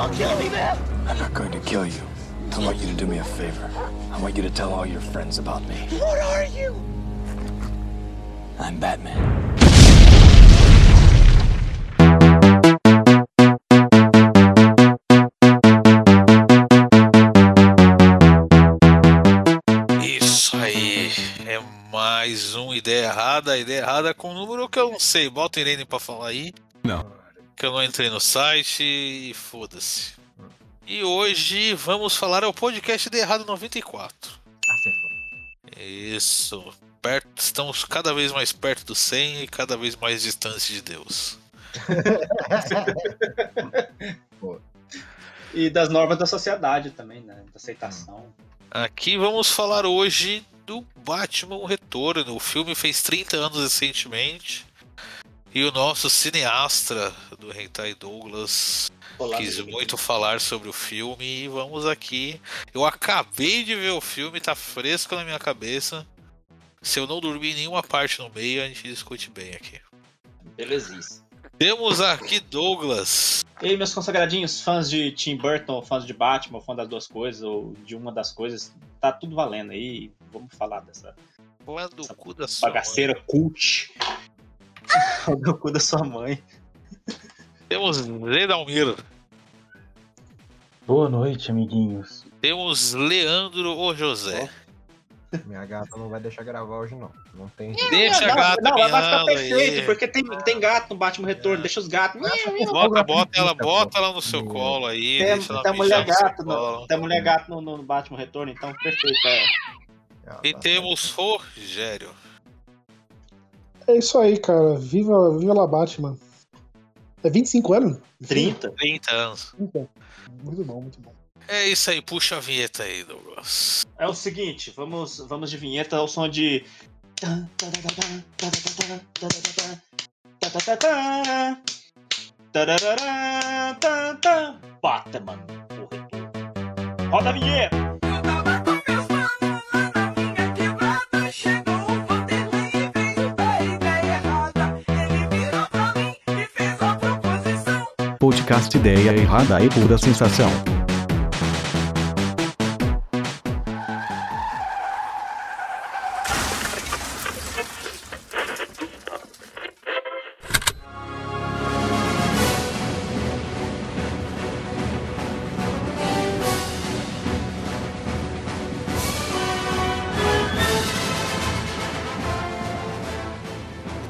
Don't kill me, man! I'm not going to kill you. I want you to do me a favor. I want you to tell all your friends about me. What are you? I'm Batman. Isso aí. É mais uma ideia errada. Ideia errada com um número que eu não sei. Bota o Irene pra falar aí. Não. Que eu não entrei no site e foda-se. E hoje vamos falar ao podcast de Errado 94. Acertou. Isso. Perto, estamos cada vez mais perto do 100 e cada vez mais distante de Deus. E das normas da sociedade também, né? Da aceitação. Aqui vamos falar hoje do Batman Retorno. O filme fez 30 anos recentemente. E o nosso cineasta do Hentai Douglas Olá, quis muito falar sobre o filme e vamos aqui. Eu acabei de ver o filme, tá fresco na minha cabeça. Se eu não dormir em nenhuma parte no meio, a gente discute bem aqui. Belezice. Temos aqui Douglas. E aí, meus consagradinhos, fãs de Tim Burton, fãs de Batman, fã das duas coisas, ou de uma das coisas, tá tudo valendo aí. Vamos falar dessa Lá do cu da sua mãe. bagaceira cult. do cu da sua mãe. Temos Zé Dalmiro. Boa noite, amiguinhos. Temos Leandro ou José. Minha gata não vai deixar gravar hoje, não. Não tem. Deixa a gata não, vai ficar miando perfeito, aí. porque tem, tem gato no Batman Retorno, deixa os gatos. Bota, bota ela, bota ela no seu colo aí. Tem, deixa ela tem mijar mulher no seu gato, colo. no, tem mulher gato no, no Batman Retorno, então perfeito. É. Ah, E tá. temos Rogério. É isso aí, cara. Viva, viva lá, Batman. É 25 anos? 30. 30 anos. Muito bom, muito bom. É isso aí, puxa a vinheta aí, Douglas. É o seguinte, vamos, vamos de vinheta ao som de. Batman. o retorno. Roda a vinheta! Podcast Ideia Errada e Pura Sensação.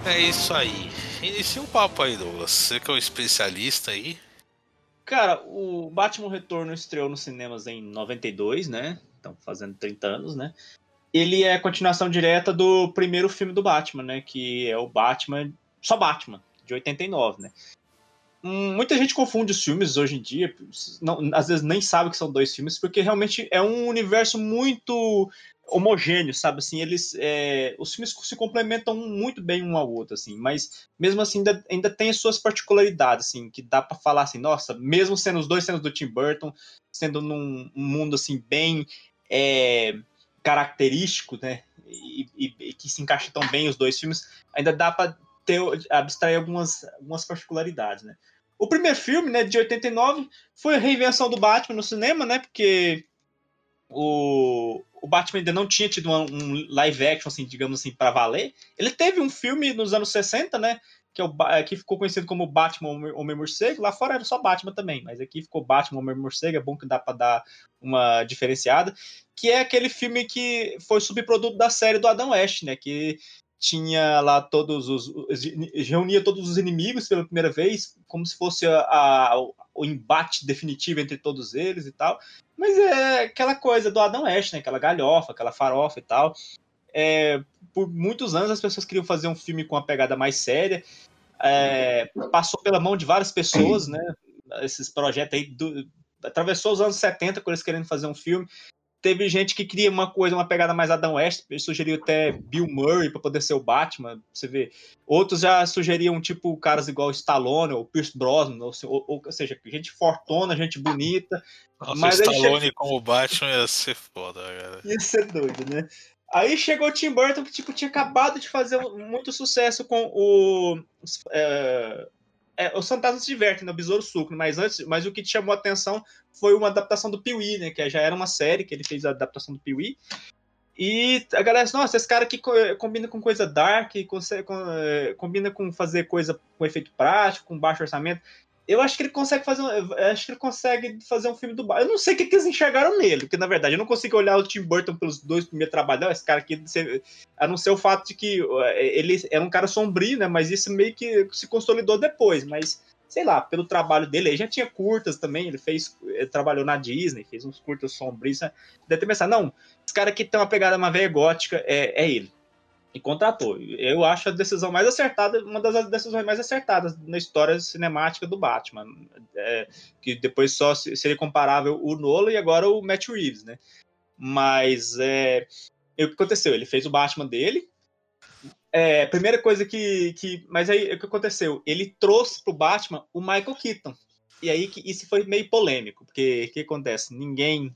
É isso aí. Inicia o papo aí, Douglas. Você que é um especialista aí. Cara, o Batman Retorno estreou nos cinemas em 92, né? Estão fazendo 30 anos, né? Ele é a continuação direta do primeiro filme do Batman, né? Que é o Batman. Só Batman, de 89, né? Hum, Muita gente confunde os filmes hoje em dia, não- às vezes nem sabe que são dois filmes, porque realmente é um universo muito homogêneo, sabe? Assim, eles, é, os filmes se complementam muito bem um ao outro, assim. Mas mesmo assim ainda, ainda tem as suas particularidades, assim, que dá pra falar assim, nossa, mesmo sendo os dois sendo do Tim Burton, sendo num um mundo assim bem é, característico, né? E, e- e que se encaixa tão bem os dois filmes, ainda dá pra ter, abstrair algumas, algumas particularidades, né? O primeiro filme, né, de 89, foi a reinvenção do Batman no cinema, né? Porque o, o Batman ainda não tinha tido uma- um live action, assim, digamos assim, para valer. Ele teve um filme nos anos 60, né? Que, é o, Ba- que ficou conhecido como Batman Homem- Homem-Morcego. Lá fora era só Batman também, mas aqui ficou Batman Homem-Morcego. É bom que dá para dar uma diferenciada. Que é aquele filme que foi subproduto da série do Adam West, né? Que tinha lá todos os. reunia todos os inimigos pela primeira vez, como se fosse a- a- o embate definitivo entre todos eles e tal. Mas é aquela coisa do Adam West, né? Aquela galhofa, aquela farofa e tal. É, por muitos anos as pessoas queriam fazer um filme com uma pegada mais séria. É, passou pela mão de várias pessoas, né? Esses projetos aí. do- atravessou os anos 70 com eles querendo fazer um filme. Teve gente que queria uma coisa, uma pegada mais Adam West, ele sugeriu até Bill Murray para poder ser o Batman, você vê. Outros já sugeriam, tipo, caras igual Stallone ou Pierce Brosnan, ou, ou, ou, seja, gente fortona, gente bonita. Nossa, Mas Stallone como Batman ia ser foda, cara. Ia ser doido, né? Aí chegou o Tim Burton, que tipo, tinha acabado de fazer muito sucesso com o. é, é, os fantasmas se divertem no Besouro Sucro, mas antes, mas o que te chamou a atenção foi uma adaptação do Pee-wee, né? Que já era uma série que ele fez a adaptação do Pee-wee. E a galera nossa, esse cara aqui co- combina com coisa dark, consegue, com- eh, combina com fazer coisa com efeito prático, com baixo orçamento. Eu acho que ele consegue fazer, um- acho que ele consegue fazer um filme do Batman. Eu não sei o que, que eles enxergaram nele, porque na verdade eu não consigo olhar o Tim Burton pelos dois primeiros trabalhos. Não, esse cara aqui, a não ser o fato de que eh, ele era um cara sombrio, né? Mas isso meio que se consolidou depois. Mas sei lá, pelo trabalho dele, ele já tinha curtas também. Ele fez, ele trabalhou na Disney, fez uns curtas sombrios. né? Deve ter pensado, não, esse cara aqui tem uma pegada uma velha gótica, é, é ele. E contratou. Eu acho a decisão mais acertada, uma das decisões mais acertadas na história cinemática do Batman. É, que depois só se- seria comparável o Nolan e agora o Matt Reeves, né? Mas é, e o que aconteceu? Ele fez o Batman dele. É, primeira coisa que, que. Mas aí o que aconteceu? Ele trouxe pro Batman o Michael Keaton. E aí que isso foi meio polêmico, porque o que acontece? Ninguém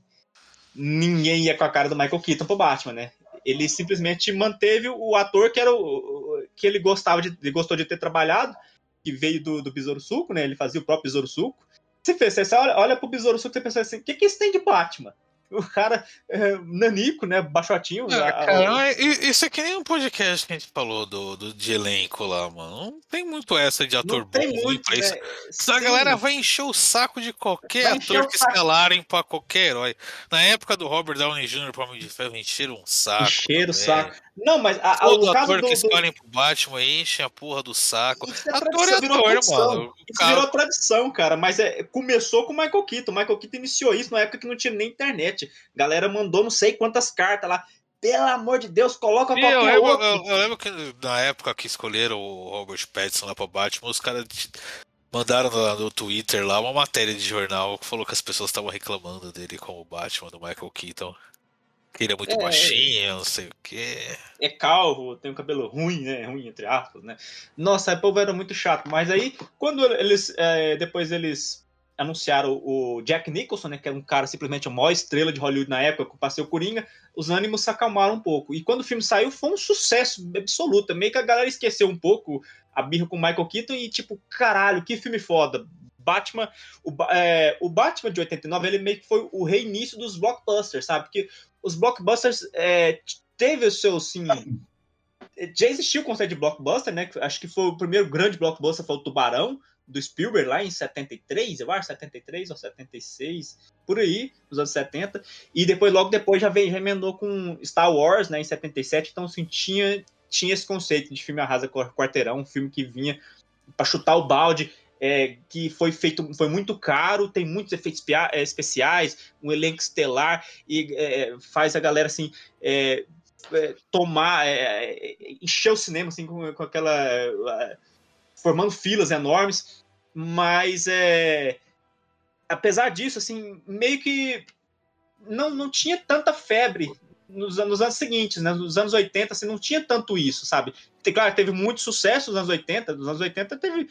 ninguém ia com a cara do Michael Keaton pro Batman, né? Ele simplesmente manteve o ator que era o, que ele gostava de ele gostou de ter trabalhado, que veio do, do Besouro Suco, né? Ele fazia o próprio Besouro Suco. Você fez, você olha, olha pro Besouro Suco e pensa assim, o que, que isso tem de Batman? O cara é, nanico, né? Baixotinho. Ah, a- a- cara, i- isso é que nem um podcast que a gente falou do, do, de elenco lá, mano. Não tem muito essa de ator não bom muito, pra isso. né? Senão a galera vai encher o saco de qualquer ator que escalarem pra qualquer herói. Na época do Robert Downey Jr. pra Homem de Ferro, encheram um saco. Encher o saco. Não, mas a, Todo ator do, que do, escolhem pro Batman enchem a porra do saco. Isso é Ator é virou ator, tradição. mano. Isso cara- virou tradição, cara. Mas é, começou com o Michael Keaton. O Michael Keaton iniciou isso na época que não tinha nem internet. A galera mandou não sei quantas cartas lá. Pelo amor de Deus, coloca Sim, qualquer eu, lembro, outro. eu- eu lembro que na época que escolheram o Robert Pattinson lá pra Batman, os caras mandaram no, no Twitter lá uma matéria de jornal que falou que as pessoas estavam reclamando dele como Batman do Michael Keaton. Que ele é muito É. baixinho, não sei o quê. É calvo, tem um cabelo ruim, né? Ruim, entre aspas, né? Nossa, o povo era muito chato. Mas aí, quando eles. é, depois eles anunciaram o Jack Nicholson, né? Que era um cara simplesmente a maior estrela de Hollywood na época, com o Passeio Coringa, os ânimos se acalmaram um pouco. E quando o filme saiu, foi um sucesso absoluto. Meio que a galera esqueceu um pouco a birra com o Michael Keaton e, tipo, caralho, que filme foda. Batman, o, é, o Batman de 89, ele meio que foi o reinício dos blockbusters, sabe? Porque os blockbusters é, teve o seu, assim. Já existiu o conceito de blockbuster, né? Acho que foi o primeiro grande blockbuster foi o Tubarão, do Spielberg, lá em 73, eu acho, 73 ou 76, por aí, nos anos 70. E depois, logo depois, já, veio, já emendou com Star Wars, né, em 77. Então, assim, tinha, tinha esse conceito de filme arrasa quarteirão, um filme que vinha para chutar o balde. É, que foi feito, foi muito caro, tem muitos efeitos é, especiais, um elenco estelar e é, faz a galera assim é, é, tomar, é, é, encher o cinema assim com, com aquela é, formando filas enormes, mas é, apesar disso, assim, meio que não, não tinha tanta febre nos, anos- nos anos seguintes, né? Nos anos 80, assim, não tinha tanto isso, sabe? Claro, teve muito sucesso nos anos 80, nos anos 80 teve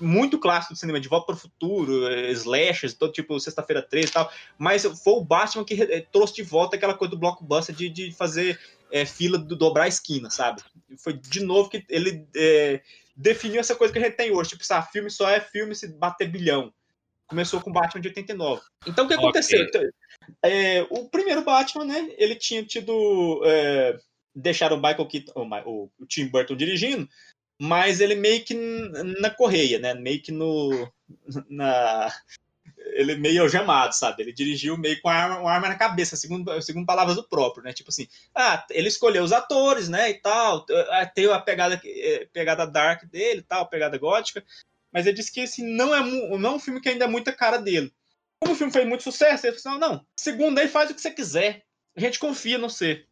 muito clássico do cinema, De Volta para o Futuro, eh, slashers, todo tipo Sexta-feira 13 e tal, mas foi o Batman que eh, trouxe de volta aquela coisa do blockbuster de, de fazer eh, fila do dobrar a esquina, sabe? Foi de novo que ele eh, definiu essa coisa que a gente tem hoje, tipo, sabe, filme só é filme se bater bilhão. Começou com Batman de 89. Então o que aconteceu? Então, é, o primeiro Batman, né? Ele tinha tido. É, deixaram o Michael Keaton, o, o- o Tim Burton dirigindo, mas ele meio que na correia, né? Meio que no. Na, ele meio algemado, sabe? Ele dirigiu meio com a arma, uma arma na cabeça, segundo, segundo palavras do próprio, né? Tipo assim, ah, ele escolheu os atores, né? E tal, ah, tem a pegada, eh, pegada dark dele e tal, pegada gótica, mas ele disse que assim, não, é, não é um filme que ainda é muita cara dele. Como o filme fez muito sucesso, ele falou: não, segundo aí faz o que você quiser. A gente confia no você.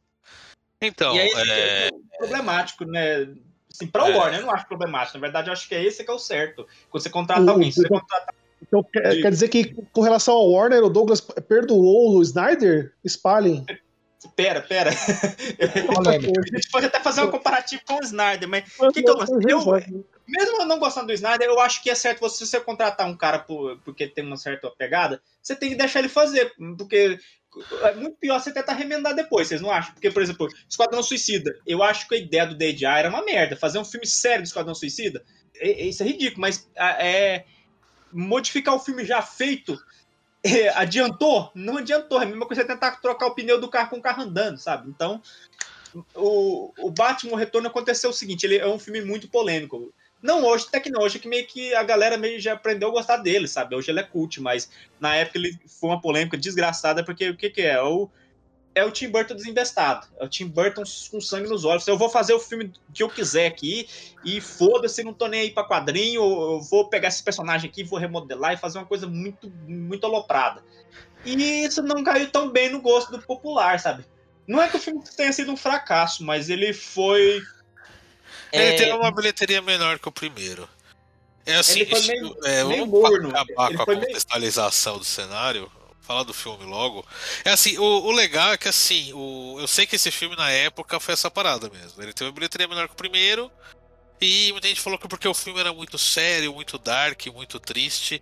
Então, e aí é, é problemático, né? Assim, pra o É. Warner, eu não acho problemático. Na verdade, eu acho que é esse que é o certo. Quando você contrata O- alguém, você o- contratar. Então quer, De- quer dizer que com relação ao Warner, o Douglas perdoou o Snyder? Espalhem. Pera, pera. Polêmica. A gente pode até fazer um comparativo com o Snyder, mas que que eu- eu- mesmo eu não gostando do Snyder, eu acho que é certo você, se você contratar um cara por, porque tem uma certa pegada, você tem que deixar ele fazer, porque é muito pior você tentar remendar depois, vocês não acham? Porque, por exemplo, Esquadrão Suicida, eu acho que a ideia do DJI era uma merda, fazer um filme sério do Esquadrão Suicida, é- isso é ridículo, mas é modificar o filme já feito é, adiantou? Não adiantou. É a mesma coisa tentar trocar o pneu do carro com o carro andando, sabe? Então, o, o Batman o Retorno aconteceu o seguinte: ele é um filme muito polêmico. Não hoje, até que não, hoje que meio que a galera meio já aprendeu a gostar dele, sabe? Hoje ele é cult, mas na época ele foi uma polêmica desgraçada, porque o que, que é? É o, é o Tim Burton desinvestado. É o Tim Burton com sangue nos olhos. Eu vou fazer o filme que eu quiser aqui e foda-se, não tô nem aí pra quadrinho. Eu vou pegar esse personagem aqui, vou remodelar e fazer uma coisa muito, muito aloprada. E isso não caiu tão bem no gosto do popular, sabe? Não é que o filme tenha sido um fracasso, mas ele foi. Ele é, tem uma bilheteria menor que o primeiro. É assim, Ele foi meio- é, meio vamos acabar com a foi meio- contextualização do cenário. Falar do filme logo. É assim, o, o legal é que assim, o, eu sei que esse filme na época foi essa parada mesmo. Ele teve uma bilheteria menor que o primeiro. E muita gente falou que porque o filme era muito sério, muito dark, muito triste.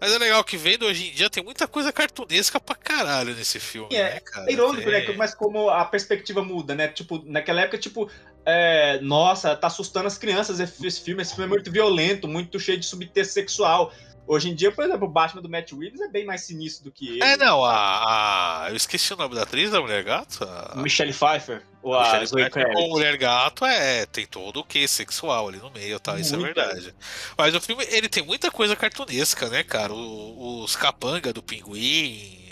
Mas é legal que vendo hoje em dia tem muita coisa cartunesca pra caralho nesse filme, É, né, cara? É irônico, Tem- né? Mas como a perspectiva muda, né? Tipo, naquela época, tipo, é, nossa, tá assustando as crianças esse filme. Esse filme é muito violento, muito cheio de subtexto sexual. Hoje em dia, por exemplo, o Batman do Matt Reeves é bem mais sinistro do que ele. É, não, a, a- Eu esqueci o nome da atriz da Mulher Gato. A... Michelle Pfeiffer, ou a Zoe Kravitz. com Mulher Gato é, tem todo o que sexual ali no meio, tá? Isso é Muita. verdade. Mas o filme, ele tem muita coisa cartunesca, né, cara? O- os capanga do pinguim.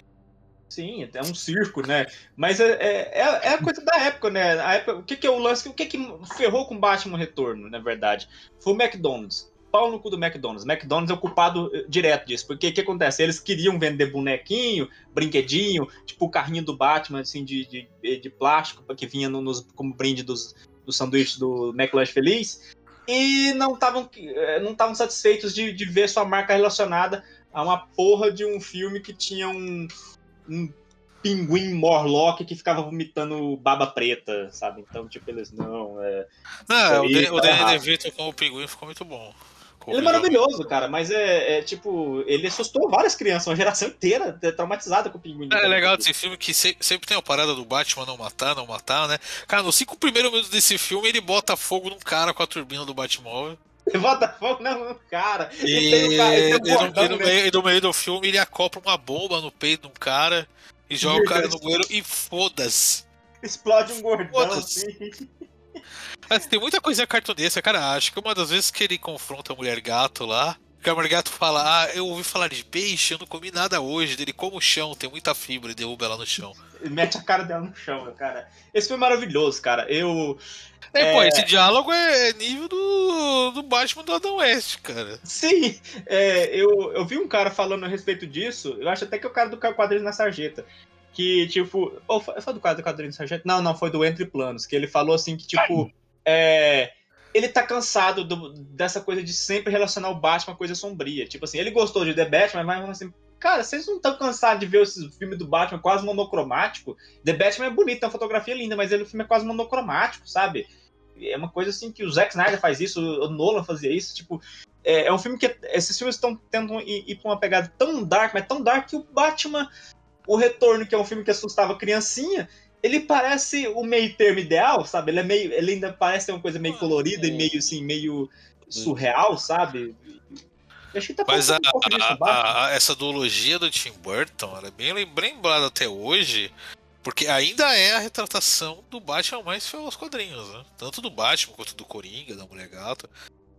Sim, é um circo, né? Mas é, é, é- é a coisa da época, né? A época, o que, que é o lance? O que, que ferrou com Batman Retorno, na verdade? Foi o McDonald's. Pau no cu do McDonald's. McDonald's é o culpado eh, direto disso. Porque o que acontece? Eles queriam vender bonequinho, brinquedinho, tipo o carrinho do Batman, assim, de, de, de plástico, que vinha no- nos, como brinde dos, dos sanduíches do McLanche Feliz. E não estavam não estavam satisfeitos de, de ver sua marca relacionada a uma porra de um filme que tinha um, um pinguim Morlock que ficava vomitando baba preta, sabe? Então, tipo, eles não. É... Não, o, aí Dan- tá o Danny. DeVito com o pinguim ficou muito bom. Ele é o maravilhoso, cara, mas é, é, tipo, ele assustou várias crianças, uma geração inteira é traumatizada com o pinguim. É legal desse filme que se- sempre tem a parada do Batman não matar, não matar, né? Cara, nos cinco primeiros minutos desse filme ele bota fogo num cara com a turbina do Batmóvel. Ele bota fogo no cara. E, tem um cara, e no, e né? meio, e no meio do filme ele acopla uma bomba no peito de um cara e joga o cara no banheiro e foda-se. Explode um gordão assim. Mas tem muita coisa cartunesca, cara. Acho que uma das vezes que ele confronta a mulher gato lá, que a mulher gato fala: Ah, eu ouvi falar de peixe, eu não comi nada hoje. Dele como o chão, tem muita fibra e derruba ela no chão. Ele mete a cara dela no chão, cara. Esse é maravilhoso, cara. Eu. É, pô, É. esse diálogo é nível do, do Batman do Adam West, cara. Sim, é, eu, eu vi um cara falando a respeito disso. Eu acho até que é o cara do quadrinho na sarjeta. Que, tipo. Ou foi, foi do cara do quadrinho na sarjeta? Não, não, foi do Entre Planos. Que ele falou assim que, tipo. É, ele tá cansado do- dessa coisa de sempre relacionar o Batman a coisa sombria. Tipo assim, ele gostou de The Batman, mas assim. Cara, vocês não estão cansados de ver esse filme do Batman quase monocromático? The Batman é bonito, tem uma fotografia linda, mas ele, o filme é quase monocromático, sabe? É uma coisa assim que o Zack Snyder faz isso, o Nolan fazia isso, tipo. É, é um filme que. Esses filmes estão tentando ir, ir pra uma pegada tão dark, mas tão dark que o Batman, o Retorno, que é um filme que assustava criancinha, ele parece o meio termo ideal, sabe? Ele é meio. Ele ainda parece ter uma coisa meio colorida e meio assim, meio surreal, sabe? Eu acho que tá Mas a, um a- a- essa duologia do Tim Burton ela é bem lem- bem lembrada até hoje, porque ainda é a retratação do Batman mais fiel aos quadrinhos, né? Tanto do Batman quanto do Coringa, da Mulher Gata.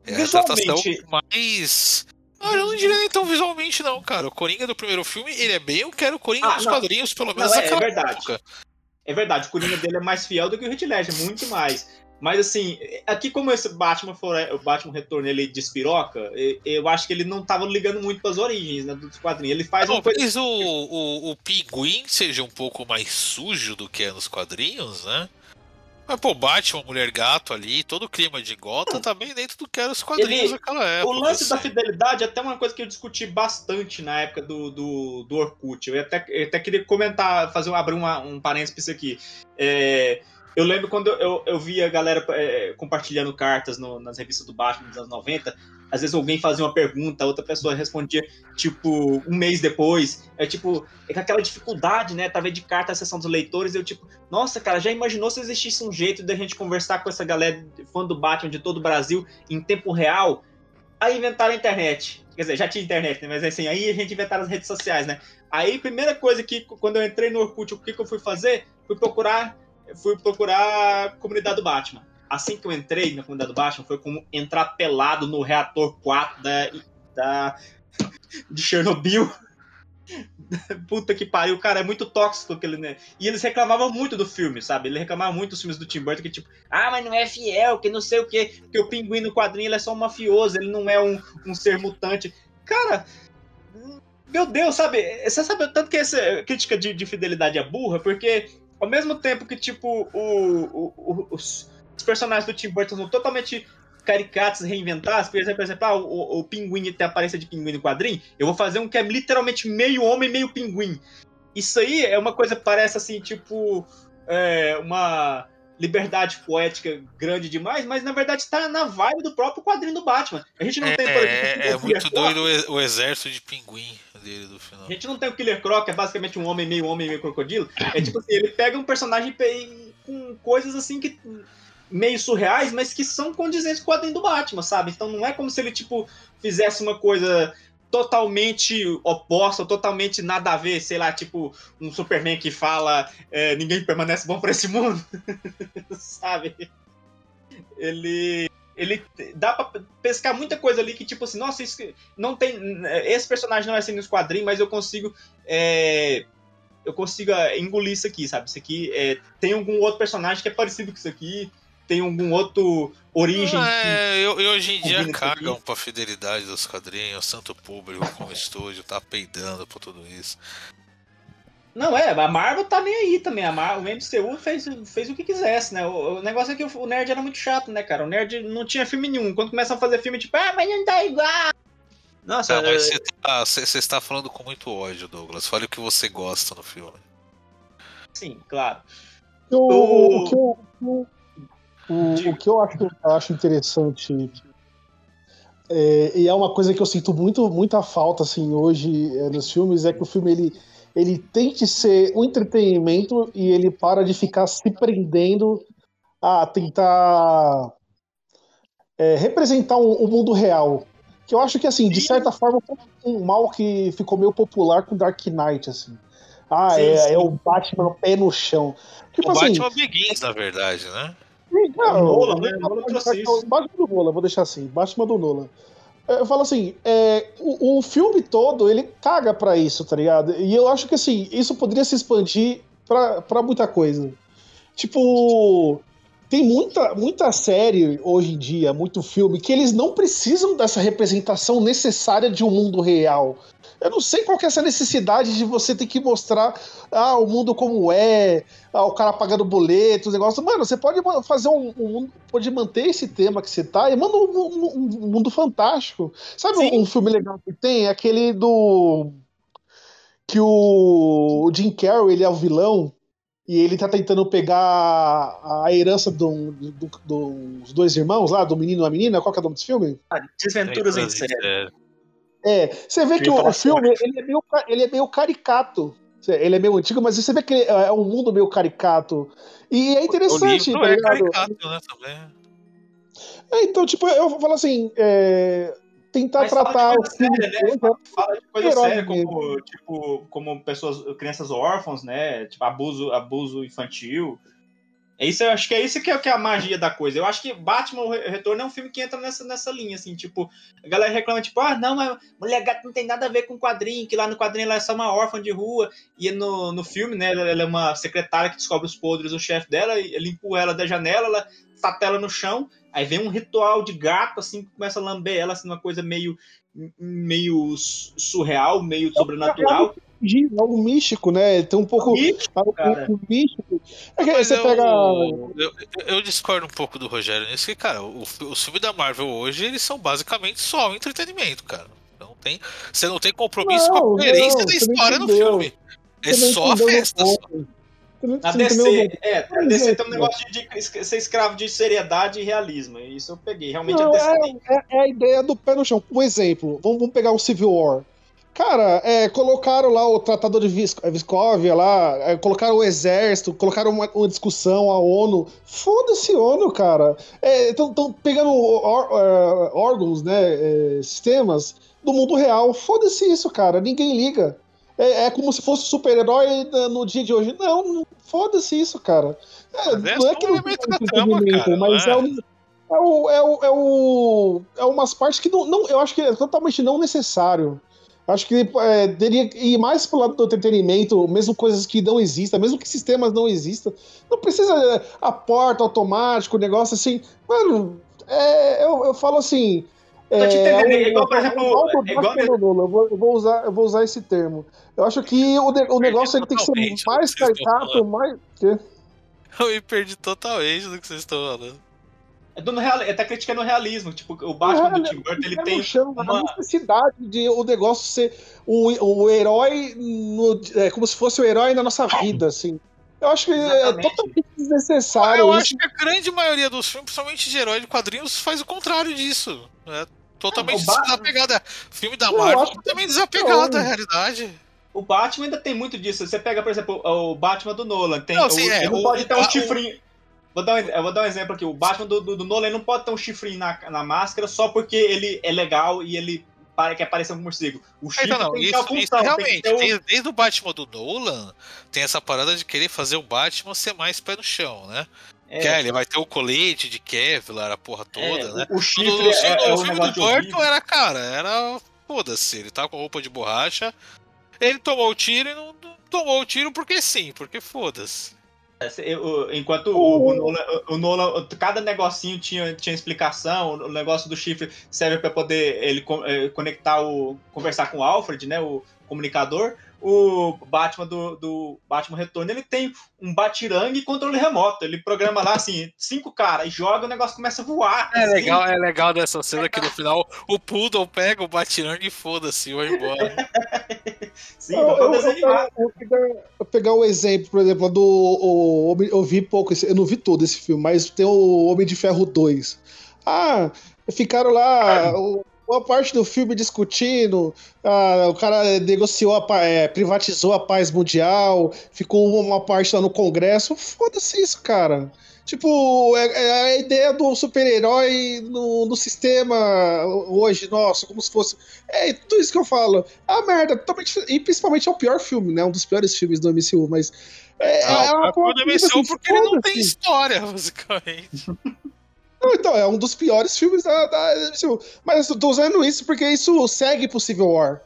É a retratação Visualmente- mais. Ah, eu não diria nem tão visualmente, não, cara. O Coringa do primeiro filme, ele é bem o que era o Coringa Ah, dos não. quadrinhos, pelo menos Não, é- é naquela verdade. época. É verdade, o Coringa dele é mais fiel do que o Heath Ledger, muito mais. Mas assim, aqui como esse Batman for, o Batman Retorno ele despiroca, eu acho que ele não tava ligando muito pras origens né, dos quadrinhos. Ele faz uma coisa. Talvez o, o, o pinguim seja um pouco mais sujo do que é nos quadrinhos, né? Mas, pô, Batman, Mulher Gato ali, todo o clima de Gotham tá bem dentro do que era os quadrinhos Ele- daquela época. O lance da assim. fidelidade é até uma coisa que eu discuti bastante na época do, do, do Orkut. Eu até, eu até queria comentar, fazer abrir uma, um parênteses pra isso aqui. É, eu lembro quando eu, eu via a galera é, compartilhando cartas no- nas revistas do Batman dos anos 90. Às vezes alguém fazia uma pergunta, a outra pessoa respondia, tipo, um mês depois. É tipo, é com aquela dificuldade, né? Tava de carta à sessão dos leitores. Eu, tipo, nossa, cara, já imaginou se existisse um jeito da gente conversar com essa galera fã do Batman de todo o Brasil em tempo real? Aí inventaram a internet. Quer dizer, já tinha internet, né? Mas assim, aí a gente inventaram as redes sociais, né? Aí, primeira coisa que, quando eu entrei no Orkut, o que, que eu fui fazer? Fui procurar, fui procurar a comunidade do Batman. Assim que eu entrei na comunidade do Batman, foi como entrar pelado no reator 4 da, da de Chernobyl. Puta que pariu, cara, é muito tóxico aquele, né? E eles reclamavam muito do filme, sabe? Eles reclamavam muito dos filmes do Tim Burton, que tipo, ah, mas não é fiel, que não sei o quê, que o pinguim no quadrinho ele é só um mafioso, ele não é um, um ser mutante. Cara, meu Deus, sabe? Você sabe tanto que essa crítica de, de fidelidade é burra, porque ao mesmo tempo que, tipo, o, o, os, os personagens do Tim Burton são totalmente caricatos, reinventados, por exemplo, por exemplo ah, o, o pinguim tem a aparência de pinguim no quadrinho, eu vou fazer um que é literalmente meio homem, meio pinguim. Isso aí é uma coisa que parece assim, tipo, é, uma liberdade poética grande demais, mas na verdade está na vibe do próprio quadrinho do Batman. A gente não é, tem, por exemplo, é, é muito doido o exército de pinguim dele do final. A gente não tem o Killer Croc, é basicamente um homem meio homem, meio crocodilo. É tipo assim, ele pega um personagem com coisas assim que meio surreais, mas que são condizentes com o quadrinho do Batman, sabe? Então não é como se ele, tipo, fizesse uma coisa totalmente oposta, totalmente nada a ver, sei lá, tipo, um Superman que fala é, ninguém permanece bom para esse mundo, sabe? Ele ele dá pra pescar muita coisa ali que, tipo assim, nossa, isso não tem. Esse personagem não é assim nos quadrinhos, mas eu consigo. É, eu consigo é, engolir isso aqui, sabe? Isso aqui é, tem algum outro personagem que é parecido com isso aqui tem algum outro origem. É, eu, eu hoje em dia cagam pra fidelidade dos quadrinhos, o público como o estúdio tá peidando por tudo isso. Não, é, a Marvel tá nem aí também. A Marvel, o MCU fez, fez o que quisesse, né? O, o, negócio é que o, nerd era muito chato, né, cara? O nerd não tinha filme nenhum. Quando começa a fazer filme, tipo, ah, mas não tá igual. Nossa, não, mas você tá, está falando com muito ódio, Douglas. Fale o que você gosta no filme. Sim, claro. O, o, que eu, o, o que eu acho, eu acho interessante é, e é uma coisa que eu sinto muito, muita falta assim hoje é, nos filmes é que o filme ele, ele tente ser um entretenimento e ele para de ficar se prendendo a tentar é, representar o um, um mundo real. Que eu acho que assim, de certa forma, foi um mal que ficou meio popular com Dark Knight assim. Ah, sim, é, sim. é o Batman pé no chão. Tipo, o assim, Batman Begins, na verdade, né? Não, Nolan, né? Nolan Batman do Nolan, vou deixar assim. Batman do Nolan. Eu falo assim, é, o, o, filme todo, ele caga pra isso, tá ligado? E eu acho que, assim, isso poderia se expandir pra muita coisa. Tipo, tem muita, muita série hoje em dia, muito filme, que eles não precisam dessa representação necessária de um mundo real. Eu não sei qual que é essa necessidade de você ter que mostrar ah, o mundo como é, ah, o cara pagando boletos, negócio. Mano, você pode fazer um, um, pode manter esse tema que você tá e manda um, um, um mundo fantástico. Sabe um, um, filme legal que tem? Aquele do que o, o Jim Carrey ele é o vilão e ele tá tentando pegar a herança do, do, do, dos dois irmãos lá, do menino e a menina. Qual que é o nome desse filme? Ah, Desventuras em série. É, você vê que o, o filme ele é, meio, ele é meio caricato. Ele é meio antigo, mas você vê que é um mundo meio caricato. E é interessante. O livro tá é caricato, né, também. É, então, tipo, eu falo assim, é, tentar mas tratar o filme. Séria, né? Fala de coisa séria, como, tipo, como pessoas, crianças órfãos, né? Tipo, abuso, abuso infantil. É isso, eu acho que é isso que é, que é a magia da coisa. Eu acho que Batman o Retorno é um filme que entra nessa, nessa linha, assim, tipo, a galera reclama, tipo, ah, não, mas Mulher Gata não tem nada a ver com quadrinho, que lá no quadrinho ela é só uma órfã de rua, e no, no filme, né, ela, é uma secretária que descobre os podres do chefe dela, ele empurra ela da janela, ela tatela no chão, aí vem um ritual de gato, assim, que começa a lamber ela, assim, uma coisa meio, meio surreal, meio sobrenatural é algo místico, né? Tem um pouco. Místico, algo místico. É você eu, pega. Eu, eu, discordo um pouco do Rogério nisso, que, cara, o, os filmes da Marvel hoje, eles são basicamente só um entretenimento, cara. Não tem, você não tem compromisso não, com a coerência não, da história no filme. É só a festa. Só. Na DC, é, na DC tem um negócio de, de, ser escravo de seriedade e realismo. Isso eu peguei. Realmente não, é, é, é, a ideia do pé no chão. Um exemplo, vamos, vamos pegar o Civil War. Cara, é, colocaram lá o Tratado de Vis Viscóvia lá, é, colocaram o exército, colocaram uma, uma discussão, a ONU. Foda-se ONU, cara. Estão é, pegando or, uh, órgãos, né, é, sistemas do mundo real. Foda-se isso, cara. Ninguém liga. É, é como se fosse super-herói no dia de hoje. Não, foda-se isso, cara. É, não é que não trama, mas é, um, é, o, é, o, é, o, é umas partes que não, não, eu acho que é totalmente não necessário. Acho que é, teria que ir mais pro lado do entretenimento, mesmo coisas que não existam, mesmo que sistemas não existam. Não precisa é, a porta automático, negócio assim. Mano, é, eu, eu falo assim. É, Tô te entendendo, é, igual, por exemplo. É igual, eu, vou, eu, vou usar, eu vou usar esse termo. Eu acho que o, o negócio ele tem que ser mais caricato, mais. Quê? Eu me perdi totalmente do que vocês estão falando. É do real, é até criticando o realismo. Tipo, o Batman é, do Tim Burton, ele tem. Chão, uma... A necessidade de o negócio ser o, o herói no, é, como se fosse o herói na nossa vida, assim. Eu acho que é Exatamente. é totalmente desnecessário. Eu isso. acho que a grande maioria dos filmes, principalmente de herói de quadrinhos, faz o contrário disso. É totalmente não, desapegada. Filme da Marvel é totalmente desapegado da realidade. O Batman ainda tem muito disso. Você pega, por exemplo, o Batman do Nolan. Tem, não, sim, o, é, ele não pode ter um chifrinho. Vou dar um, eu vou dar um exemplo aqui. O Batman do, do, do Nolan não pode ter um chifrinho na, na máscara só porque ele é legal e ele quer parecer um morcego. O chifre então, não, tem isso, que isso realmente. Tem desde, desde o Batman do Nolan, tem essa parada de querer fazer o Batman ser mais pé no chão, né? É, que é, ele vai ter o colete de Kevlar, a porra toda, é, né? O, o chifre no, no, é, no, é, o filme do Burton era, cara, era. Foda-se, ele tá com roupa de borracha. Ele tomou o tiro e não, não tomou o tiro porque sim, porque foda-se. Enquanto o, o, Nolan, o Nolan, cada negocinho tinha, tinha explicação, o negócio do chifre serve para poder ele eh, conectar o. conversar com o Alfred, né? O comunicador o Batman do, do Batman Retorno, ele tem um batirangue e controle remoto. Ele programa lá, assim, cinco caras, e joga, o negócio começa a voar. É assim. legal, é legal dessa cena que no final o Poodle pega o batirangue e foda-se, vai embora. Sim, eu, eu, eu, eu, pegar, eu pegar o exemplo, por exemplo, do. O, eu vi pouco, eu não vi todo esse filme, mas tem o Homem de Ferro 2. Ah, ficaram lá. O, boa parte do filme discutindo, ah, o cara negociou, a, é, privatizou a paz mundial, ficou uma parte lá no Congresso. Foda-se isso, cara. Tipo, é, é a ideia do super-herói no, no, sistema hoje, nossa, como se fosse. É tudo isso que eu falo. Ah, merda, totalmente. E principalmente é o pior filme, né? Um dos piores filmes do MCU, mas. É, ah, é uma é do MCU porque ele não tem história, basicamente. Não, então, é um dos piores filmes da, da MCU. Mas eu tô usando isso porque isso segue pro Civil War.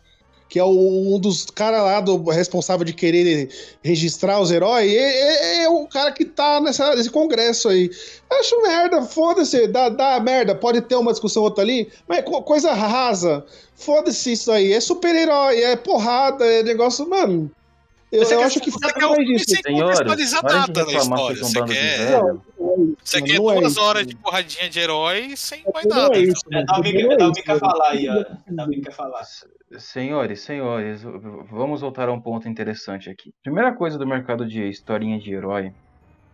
Que é o, um dos caras lá do responsável de querer registrar os heróis. É, é, é, o cara que tá nessa, nesse congresso aí. Acho merda, foda-se, dá, dá merda. Pode ter uma discussão outra ali, mas coisa rasa. Foda-se isso aí. É super-herói, é porrada, é negócio. Mano, eu, eu acho que você quer um filme sem contextualizar nada na história. Você quer, não, você quer duas é horas de porradinha de herói sem mais nada. É isso, é, Davi quer falar aí, ó. Davi quer falar. Senhores, senhores, vamos voltar a um ponto interessante aqui. Primeira coisa do mercado de historinha de herói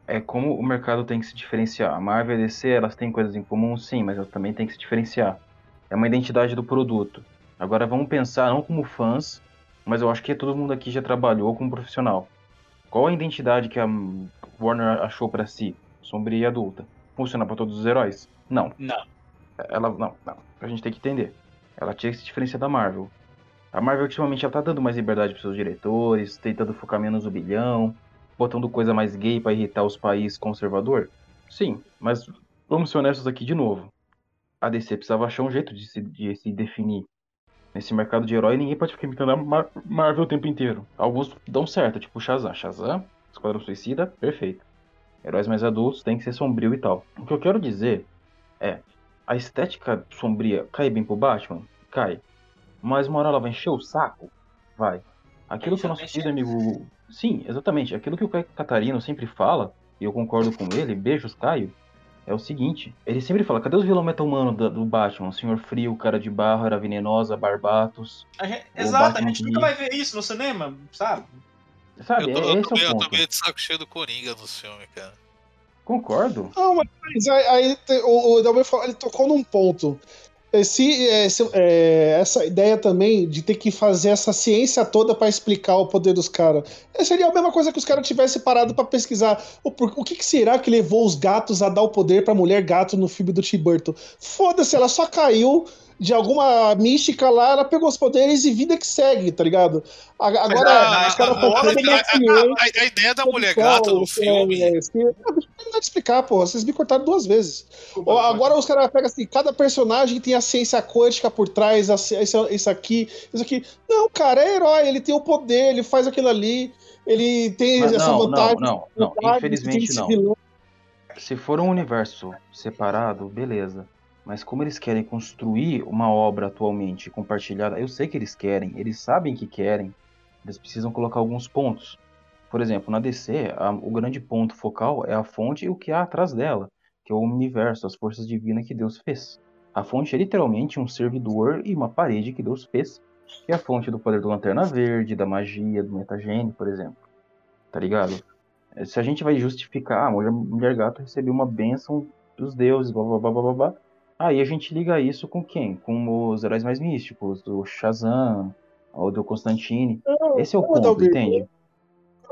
é como o mercado tem que se diferenciar. A Marvel e a DC, elas têm coisas em comum, sim, mas elas também têm que se diferenciar. É uma identidade do produto. Agora vamos pensar não como fãs, mas eu acho que todo mundo aqui já trabalhou como profissional. Qual a identidade que a Warner achou para si? Sombria e adulta. Funciona para todos os heróis? Não. Não. Ela não, não. A gente tem que entender. Ela tinha que se diferenciar da Marvel. A Marvel ultimamente ela tá dando mais liberdade para seus diretores, tentando focar menos no bilhão, botando coisa mais gay para irritar os países conservador. Sim, mas vamos ser honestos aqui de novo. A DC precisava achar um jeito de se, de se definir nesse mercado de herói, ninguém pode ficar imitando a Mar Marvel o tempo inteiro. Alguns dão certo, tipo Shazam. Shazam, Esquadrão Suicida, perfeito. Heróis mais adultos tem que ser sombrio e tal. O que eu quero dizer é, a estética sombria cai bem pro Batman? Cai. Mas uma hora ela vai encher o saco? Vai. Aquilo que o nosso querido amigo. Sim, exatamente. Aquilo que o Caio Catarino sempre fala, e eu concordo com ele, beijos, Caio é o seguinte: ele sempre fala, cadê os vilão meta-humano do, do, Batman? O Senhor Frio, Cara de Barro, Era Venenosa, Barbatos. Gente, exato, a gente nunca vai ver isso no cinema, sabe? Sabe, eu tô, é, eu, esse tô, é o eu ponto. tô meio de saco cheio do Coringa no filme, cara. Concordo. Não, mas aí, aí o, o falou, ele tocou num ponto. Esse, esse- é, essa ideia também de ter que fazer essa ciência toda pra explicar o poder dos caras. É, Seria a mesma coisa que os caras tivessem parado pra pesquisar o, o que, que será que levou os gatos a dar o poder pra mulher gato no filme do Tim Burton. Foda-se, ela só caiu de alguma mística lá, ela pegou os poderes e vida que segue, tá ligado? Agora, a, os caras a- ideia da mulher gata no filme. É, é, se- deixa eu terminar de explicar, porra. Vocês me cortaram duas vezes. Agora os caras pegam assim, cada personagem tem a ciência quântica por trás, isso, aqui, isso aqui. Não, cara, é herói, ele tem o poder, ele faz aquilo ali, ele tem Mas essa não, vantagem. não, não, não, infelizmente não. Se for um universo separado, beleza. Mas como eles querem construir uma obra atualmente compartilhada, eu sei que eles querem, eles sabem que querem, eles precisam colocar alguns pontos. Por exemplo, na DC, a- o grande ponto focal é a fonte e o que há atrás dela, que é o universo, as forças divinas que Deus fez. A fonte é literalmente um servidor e uma parede que Deus fez, que é a fonte do poder do Lanterna Verde, da magia, do metagene, por exemplo. Tá ligado? Se a gente vai justificar, ah, a mulher, mulher gato recebeu uma bênção dos deuses, blá blá blá blá blá, blá. Aí a gente liga isso com quem? Com os heróis mais místicos, do Shazam, ou do Constantine. Esse é o ponto, entende?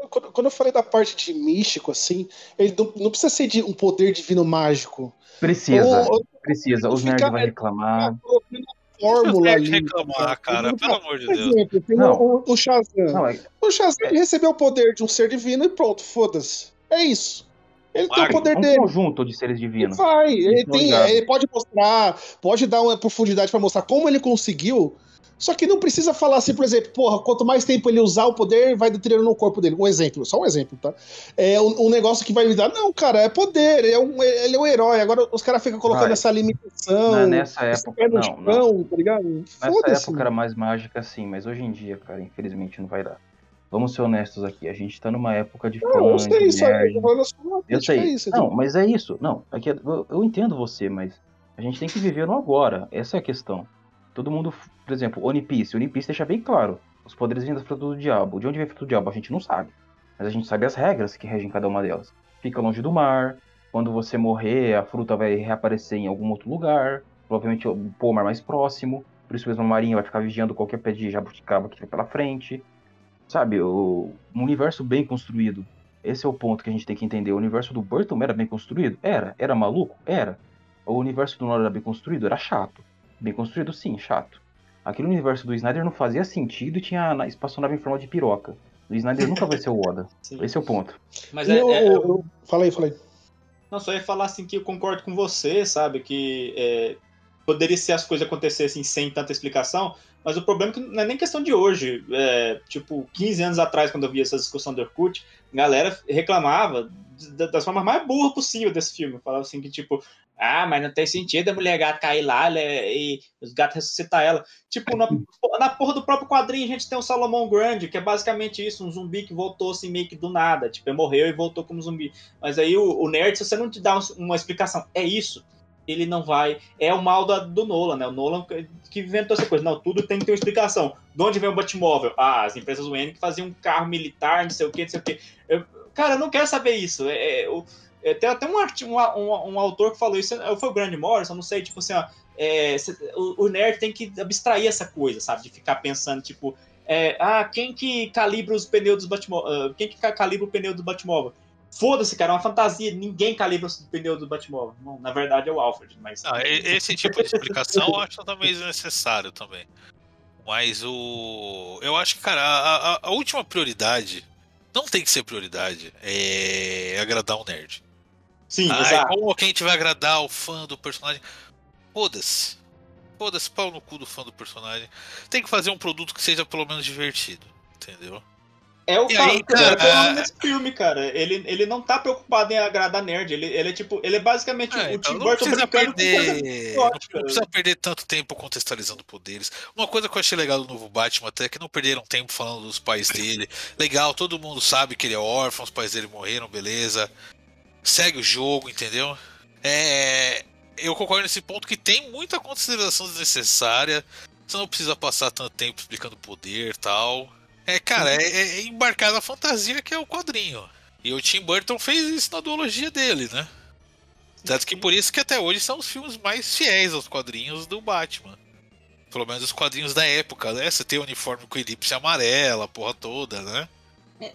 Quando, quando eu falei da parte de místico, assim, ele não, não precisa ser de um poder divino mágico. Precisa, Ou- precisa. Os nerds vão reclamar. colocando a fórmula ali. reclamar, cara, pelo amor de Deus. exemplo, Não. o, o Shazam. Não, é- O Shazam ele recebeu o poder de um ser divino e pronto, foda-se. É isso. Ele tem o poder um dele. conjunto de seres Ele divinos. vai, ele, tem, ele pode mostrar, pode dar uma profundidade pra mostrar como ele conseguiu. Só que não precisa falar assim, por exemplo, porra, quanto mais tempo ele usar o poder, vai deteriorando no corpo dele. Um exemplo, só um exemplo, tá? É um, um negócio que vai me dar. Não, cara, é poder, ele é um, ele é um herói. Agora os caras ficam colocando Vai. essa limitação. Na- nessa época, não, não. tá ligado? Nessa época era mais mágica, sim, mas hoje em dia, cara, infelizmente não vai dar. Vamos ser honestos aqui, a gente tá numa época de Não, fã, eu sei, de isso aí, eu nerd. uma Eu sei. é isso, não, mas é isso. Não, aqui é- eu, eu entendo você, mas a gente tem que viver no agora. Essa é a questão. Todo mundo, por exemplo, One Piece. One Piece deixa bem claro. Os poderes vêm da fruta do diabo. De onde vem a fruta do diabo? A gente não sabe. Mas a gente sabe as regras que regem cada uma delas. Fica longe do mar. Quando você morrer, a fruta vai reaparecer em algum outro lugar. Provavelmente o pomar mais próximo. Por isso mesmo a marinha vai ficar vigiando qualquer pé de jabuticaba que vem pela frente. Sabe, o, um universo bem construído. Esse é o ponto que a gente tem que entender. O universo do Burton era bem construído? Era. Era maluco? Era. O universo do Nolan era bem construído? Era chato. Bem construído, sim, chato. Aquele universo do Snyder não fazia sentido e tinha na- espaçonave em forma de piroca. O Snyder nunca vai ser o Oda. Sim. Esse é o ponto. Mas é, eu- é- eu- Fala aí, fala aí. Não, só ia falar assim que eu concordo com você, sabe? Que é, poderia ser as coisas acontecessem sem tanta explicação, mas o problema é que não é nem questão de hoje. É, tipo, 15 anos atrás, quando eu vi essa discussão do Orkut, a galera reclamava da- das formas mais burras possível desse filme. Falava assim que, tipo, ah, mas não tem sentido a mulher gata cair lá né, e os gatos ressuscitar ela. Tipo, na, na porra do próprio quadrinho a gente tem o Salomão Grande, que é basicamente isso, um zumbi que voltou assim meio que do nada. Tipo, ele morreu e voltou como zumbi. Mas aí o, o nerd, se você não te dá um- uma explicação, é isso, ele não vai. É o mal da- do Nolan, né? O Nolan que- inventou essa coisa. Não, tudo tem que ter uma explicação. De onde vem o Batmóvel? Ah, as empresas Wayne que faziam um carro militar, não sei o que, não sei o que. Cara, eu não quero saber isso. É, é, é, tem até um, um, um, autor que falou isso, foi o Grant Morrison, não sei, tipo assim, ó. é, o, o nerd tem que abstrair essa coisa, sabe? De ficar pensando, tipo, é, ah, quem que calibra os pneus dos Batmóvel? quem que ca- calibra o pneu do Batmóvel? Foda-se, cara, é uma fantasia. Ninguém calibra o pneu do Batmóvel. Não, na verdade é o Alfred, mas. Ah, e- esse tipo de explicação eu acho também necessário também. Mas o. Eu acho que, cara, a, a- última prioridade não tem que ser prioridade. É agradar um nerd. Sim, Ah, exato. como que a gente vai agradar o fã do personagem? Foda-se. Foda-se, pau no cu do fã do personagem. Tem que fazer um produto que seja pelo menos divertido. Entendeu? É o cara, aí, cara, cara, é nesse filme, cara. Ele, ele não tá preocupado em agradar nerd. Ele, ele é tipo, ele é basicamente É, o então Tim não Burton precisa perder. Não, precisa perder tanto tempo contextualizando poderes. Uma coisa que eu achei legal do novo Batman até é que não perderam tempo falando dos pais dele. Legal, todo mundo sabe que ele é órfão, os pais dele morreram, beleza. Segue o jogo, entendeu? É. Eu concordo nesse ponto que tem muita contextualização desnecessária. Você não precisa passar tanto tempo explicando poder e tal. É, cara, é, é embarcar na fantasia que é o quadrinho. E o Tim Burton fez isso na duologia dele, né? Tanto que por isso que até hoje são os filmes mais fiéis aos quadrinhos do Batman. Pelo menos os quadrinhos da época, né? Você tem o uniforme com elipse amarela, a porra toda, né?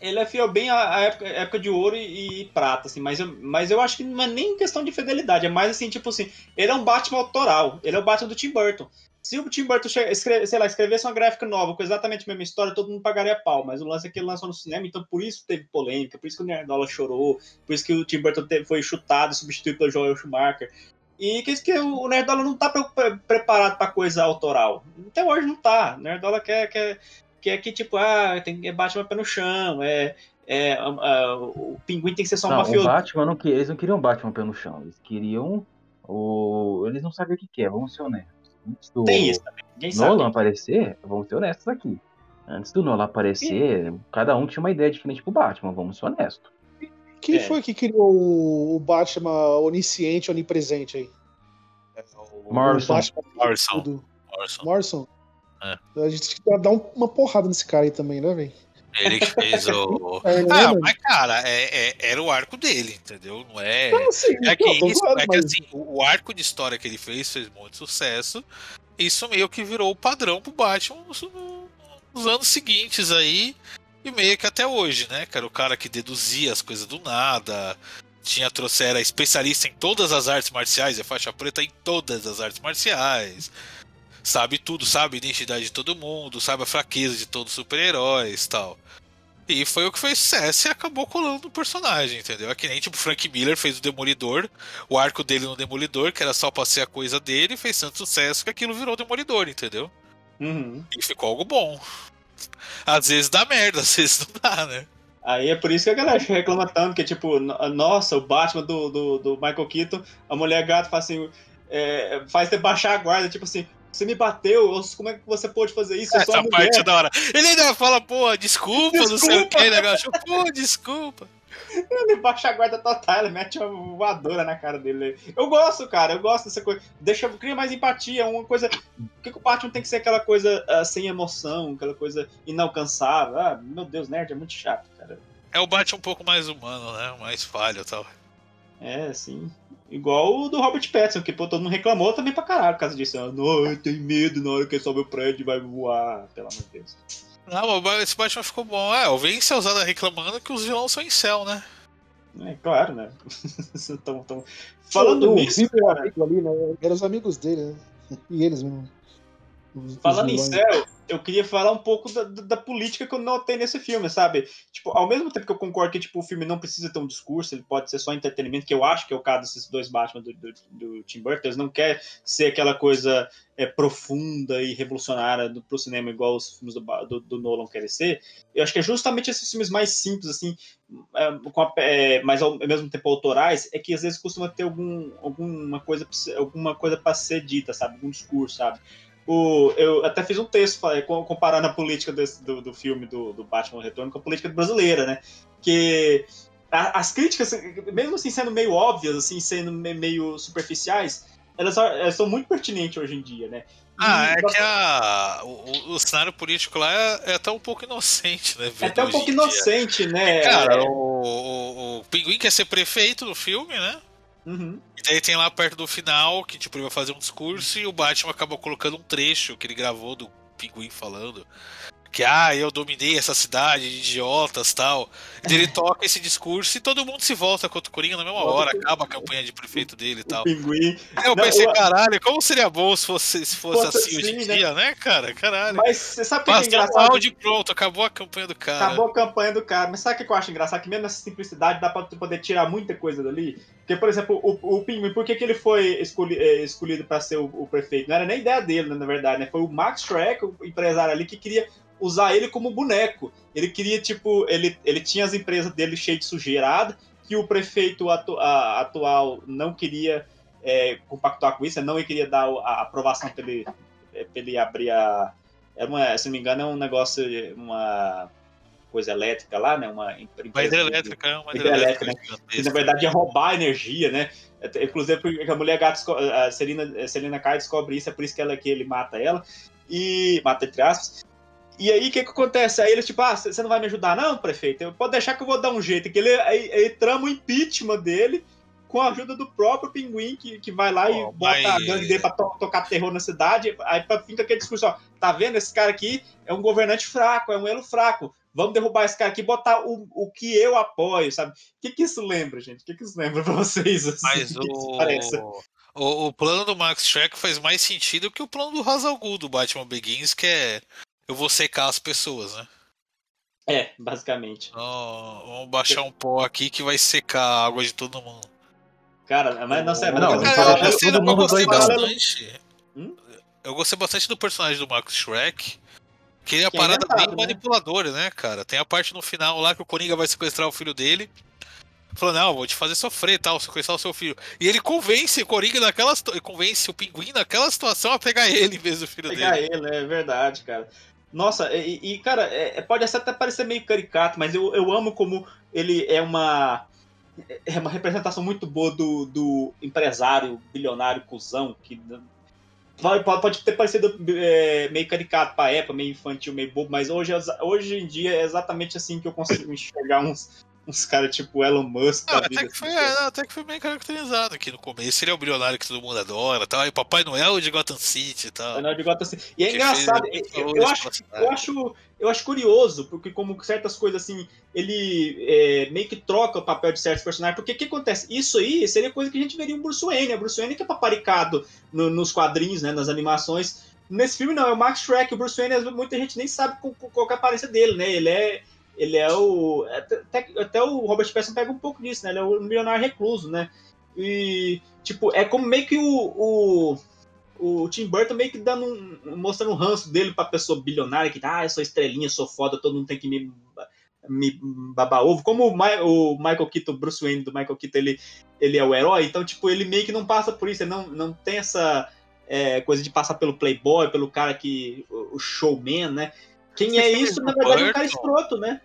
Ele é fiel bem à à época, época de ouro e, e prata, assim, mas eu, mas eu acho que não é nem questão de fidelidade, é mais assim, tipo assim, ele é um Batman autoral, ele é o Batman do Tim Burton. Se o Tim Burton, che- escre- sei lá, escrevesse uma gráfica nova com exatamente a mesma história, todo mundo pagaria pau, mas o lance é que ele lançou no cinema, então por isso teve polêmica, por isso que o Nerdola chorou, por isso que o Tim Burton teve- foi chutado, substituído pelo Joel Schumacher. E que, que o Nerdola não tá pre- pre- preparado pra coisa autoral. Até hoje não tá. O Nerdola quer, quer, quer que, tipo, ah, tem que Batman pé no chão, é, é, ah, ah, o pinguim tem que ser só um Não, o mafioso. Batman não eles não queriam Batman pé no chão, eles queriam o eles não sabiam o que que é, vamos ser honestos. Antes do Tem isso também. Ninguém sabe. Nolan aparecer, vamos ser honestos aqui. Antes do Nolan aparecer, cada um tinha uma ideia diferente pro Batman, vamos ser honestos. Quem É. foi que criou o- Batman onisciente, onipresente aí? O Morrison. Batman Morrison. tudo. Morrison. Morrison? É. A gente tem que dar um- uma porrada nesse cara aí também, né, velho? Ele que fez o. É, Ah, mas cara, é, é- era o arco dele, entendeu? Não é. Não, sim, É que, não, isso, zoando, é que mas- assim, o, o arco de história que ele fez fez muito sucesso. Isso meio que virou o padrão pro Batman nos, nos anos seguintes aí. E meio que até hoje, né? Que era o cara que deduzia as coisas do nada. Tinha trouxe, era especialista em todas as artes marciais, é faixa preta em todas as artes marciais. Sabe tudo, sabe a identidade de todo mundo, sabe a fraqueza de todos os super-heróis tal. E foi o que fez sucesso e acabou colando no personagem, entendeu? É que nem tipo Frank Miller fez o Demolidor, o arco dele no Demolidor, que era só pra ser a coisa dele, fez tanto sucesso que aquilo virou Demolidor, entendeu? Uhum. E ficou algo bom. Às vezes dá merda, às vezes não dá, né? Aí é por isso que a galera reclama tanto, que tipo, no- nossa, o Batman do, do, do Michael Keaton, a mulher gato faz assim, é, faz você baixar a guarda, tipo assim, você me bateu, eu- como é que você pôde fazer isso? Eu sou Essa parte é da hora. Ele ainda fala, pô, desculpa, não sei o Desculpa. que, negócio. Pô, desculpa. Ele baixa a guarda total, ele mete uma voadora na cara dele. Eu gosto, cara, eu gosto dessa coisa. Deixa, cria mais empatia, uma coisa. Por que, que o Batman tem que ser aquela coisa ah, sem emoção, aquela coisa inalcançável? Ah, meu Deus, nerd é muito chato, cara. É o Batman um pouco mais humano, né? Mais falho e tal. É, assim. Igual o do Robert Pattinson, que pô, todo mundo reclamou também pra caralho por causa disso. Ah, Não, eu tenho medo na hora que ele sobe o prédio e vai voar, pelo amor de Deus. Não, mas esse Batman ficou bom. É, o Vince Alzada reclamando que os vilões são em céu, né? É claro, né? tão, tão... Falando o nisso, Vitor cara, ali, né? Eram os amigos dele, né? E eles mesmo. Os- os Falando em vilões. céu, eu queria falar um pouco da, da- política que eu notei nesse filme, sabe? Tipo, ao mesmo tempo que eu concordo que tipo, o filme não precisa ter um discurso, ele pode ser só entretenimento, que eu acho que é o caso desses dois Batman do, do, do Tim Burton, eles não querem ser aquela coisa é, profunda e revolucionária do, pro cinema, igual os filmes do, do, do Nolan querem ser. Eu acho que é justamente esses filmes mais simples, assim, é, com a- é, mas ao mesmo tempo autorais, é que às vezes costuma ter algum, alguma coisa pra alguma coisa para ser dita, sabe? Algum discurso, sabe? O, eu até fiz um texto comparando a política desse- do, do filme do, do Batman Retorno com a política brasileira, né? Que a- as críticas, mesmo assim sendo meio óbvias, assim, sendo me- meio superficiais, elas, são- elas são muito pertinentes hoje em dia, né? E Ah, é nós- que a, o, o- cenário político lá é, é até um pouco inocente, né? é até um pouco em dia. inocente, né? Cara, É, o, o, o Pinguim quer ser prefeito no filme, né? Uhum. E daí tem lá perto do final que, tipo, ele vai fazer um discurso e o Batman acabou colocando um trecho que ele gravou do Pinguim falando. Que, ah, eu dominei essa cidade de idiotas tal. E daí ele toca esse discurso e todo mundo se volta contra o Coringa na mesma hora, acaba a campanha de prefeito dele e O tal. pinguim. Eu Não, pensei, caralho, como seria bom se fosse, se fosse assim hoje em assim, né? dia, né, cara? Caralho. Mas você sabe o que, é Basta um engraçado? áudio e pronto, acabou a campanha do cara. Acabou a campanha do cara. Mas sabe o que eu acho engraçado? Que mesmo nessa simplicidade dá pra tu poder tirar muita coisa dali. Porque, por exemplo, o, o Pinguim, por que, que ele foi escolhi, eh, escolhido pra ser o, o prefeito? Não era nem ideia dele, né, na verdade, né? Foi o Max Shrek, o empresário ali, que queria usar ele como boneco. Ele queria, tipo, ele, ele tinha as empresas dele cheias de sujeirada, que o prefeito atu- a- atual não queria eh, compactuar com isso, não queria dar a aprovação pra ele, pra ele abrir a. Era uma, se não me engano, é um negócio, uma coisa elétrica lá, né? Uma Uma empresa. hidrelétrica, é uma Hidrelétrica, que na verdade ia roubar energia, né? Até- Inclusive porque a mulher gata, a Selina, a Kai descobre isso, é por isso que, ela, que ele mata ela. E. Mata entre aspas. E aí o que, que acontece? Aí ele, tipo, ah, você não vai me ajudar, não, prefeito? Eu, pode deixar que eu vou dar um jeito. Que ele, aí, aí trama o impeachment dele com a ajuda do próprio pinguim, que, que vai lá e Pô, bota a mas- gangue dele pra to- tocar terror na cidade. Aí fica aquele discurso, ó, tá vendo? Esse cara aqui é um governante fraco, é um elo fraco. Vamos derrubar esse cara aqui e botar o, o que eu apoio, sabe? O que, que isso lembra, gente? O que, que isso lembra pra vocês? assim? Mas O o, o, plano do Max Shrek faz mais sentido que o plano do Hazal Ghul do Batman Begins, que é eu vou secar as pessoas, né? É, basicamente. Ó, vamos baixar um pó aqui que vai secar a água de todo mundo. Cara, mas não sei, mas Não, Cara, fala eu todo eu gostei bastante. Hum? Eu gostei bastante do personagem do Max Shrek. Que ele é a é parada inventado, bem né? manipuladora, né, cara? Tem a parte no final lá que o Coringa vai sequestrar o filho dele. Falando, não, vou te fazer sofrer e tal, sequestrar o seu filho. E ele convence o Coringa naquela convence o pinguim naquela situação a pegar ele em vez do filho pegar dele. ele, é verdade, cara. Nossa, e, e, cara, é- é- pode até parecer meio caricato, mas eu, eu amo como ele é uma é uma representação muito boa do, do empresário, bilionário, cuzão, que pode, pode ter parecido é, meio caricato pra época, meio infantil, meio bobo, mas hoje, é hoje em dia é exatamente assim que eu consigo enxergar uns, uns caras tipo Elon Musk. Não, até, que foi, assim. é, não, até que foi bem caracterizado aqui no começo. Ele é o bilionário que todo mundo adora, tal. E Papai Noel de Gotham City e tal. Afinal de contas, assim. E é engraçado, eu, eu acho, eu, acho, eu acho curioso, porque como certas coisas assim, ele é, meio que troca o papel de certos personagens, porque o que acontece? Isso aí seria coisa que a gente veria um Bruce Wayne, o Bruce Wayne que é paparicado no- nos quadrinhos, né, nas animações. Nesse filme não, é o Max Shrek, o Bruce Wayne, muita gente nem sabe qual, qual que é a aparência dele, né, ele é ele é o. Até, até o Robert Pattinson pega um pouco disso, né? Ele é o milionário recluso, né? E, tipo, é como meio que o, o, o Tim Burton meio que dando um, mostrando um ranço dele pra pessoa bilionária que, ah, eu sou estrelinha, sou foda, todo mundo tem que me, me babar ovo. Como o, Ma- o Michael Keaton, o Bruce Wayne do Michael Keaton, ele, ele é o herói, então, tipo, ele meio que não passa por isso, ele não, não tem essa é, coisa de passar pelo playboy, pelo cara que, o, o showman, né? Quem é isso, na verdade, é um cara escroto, né?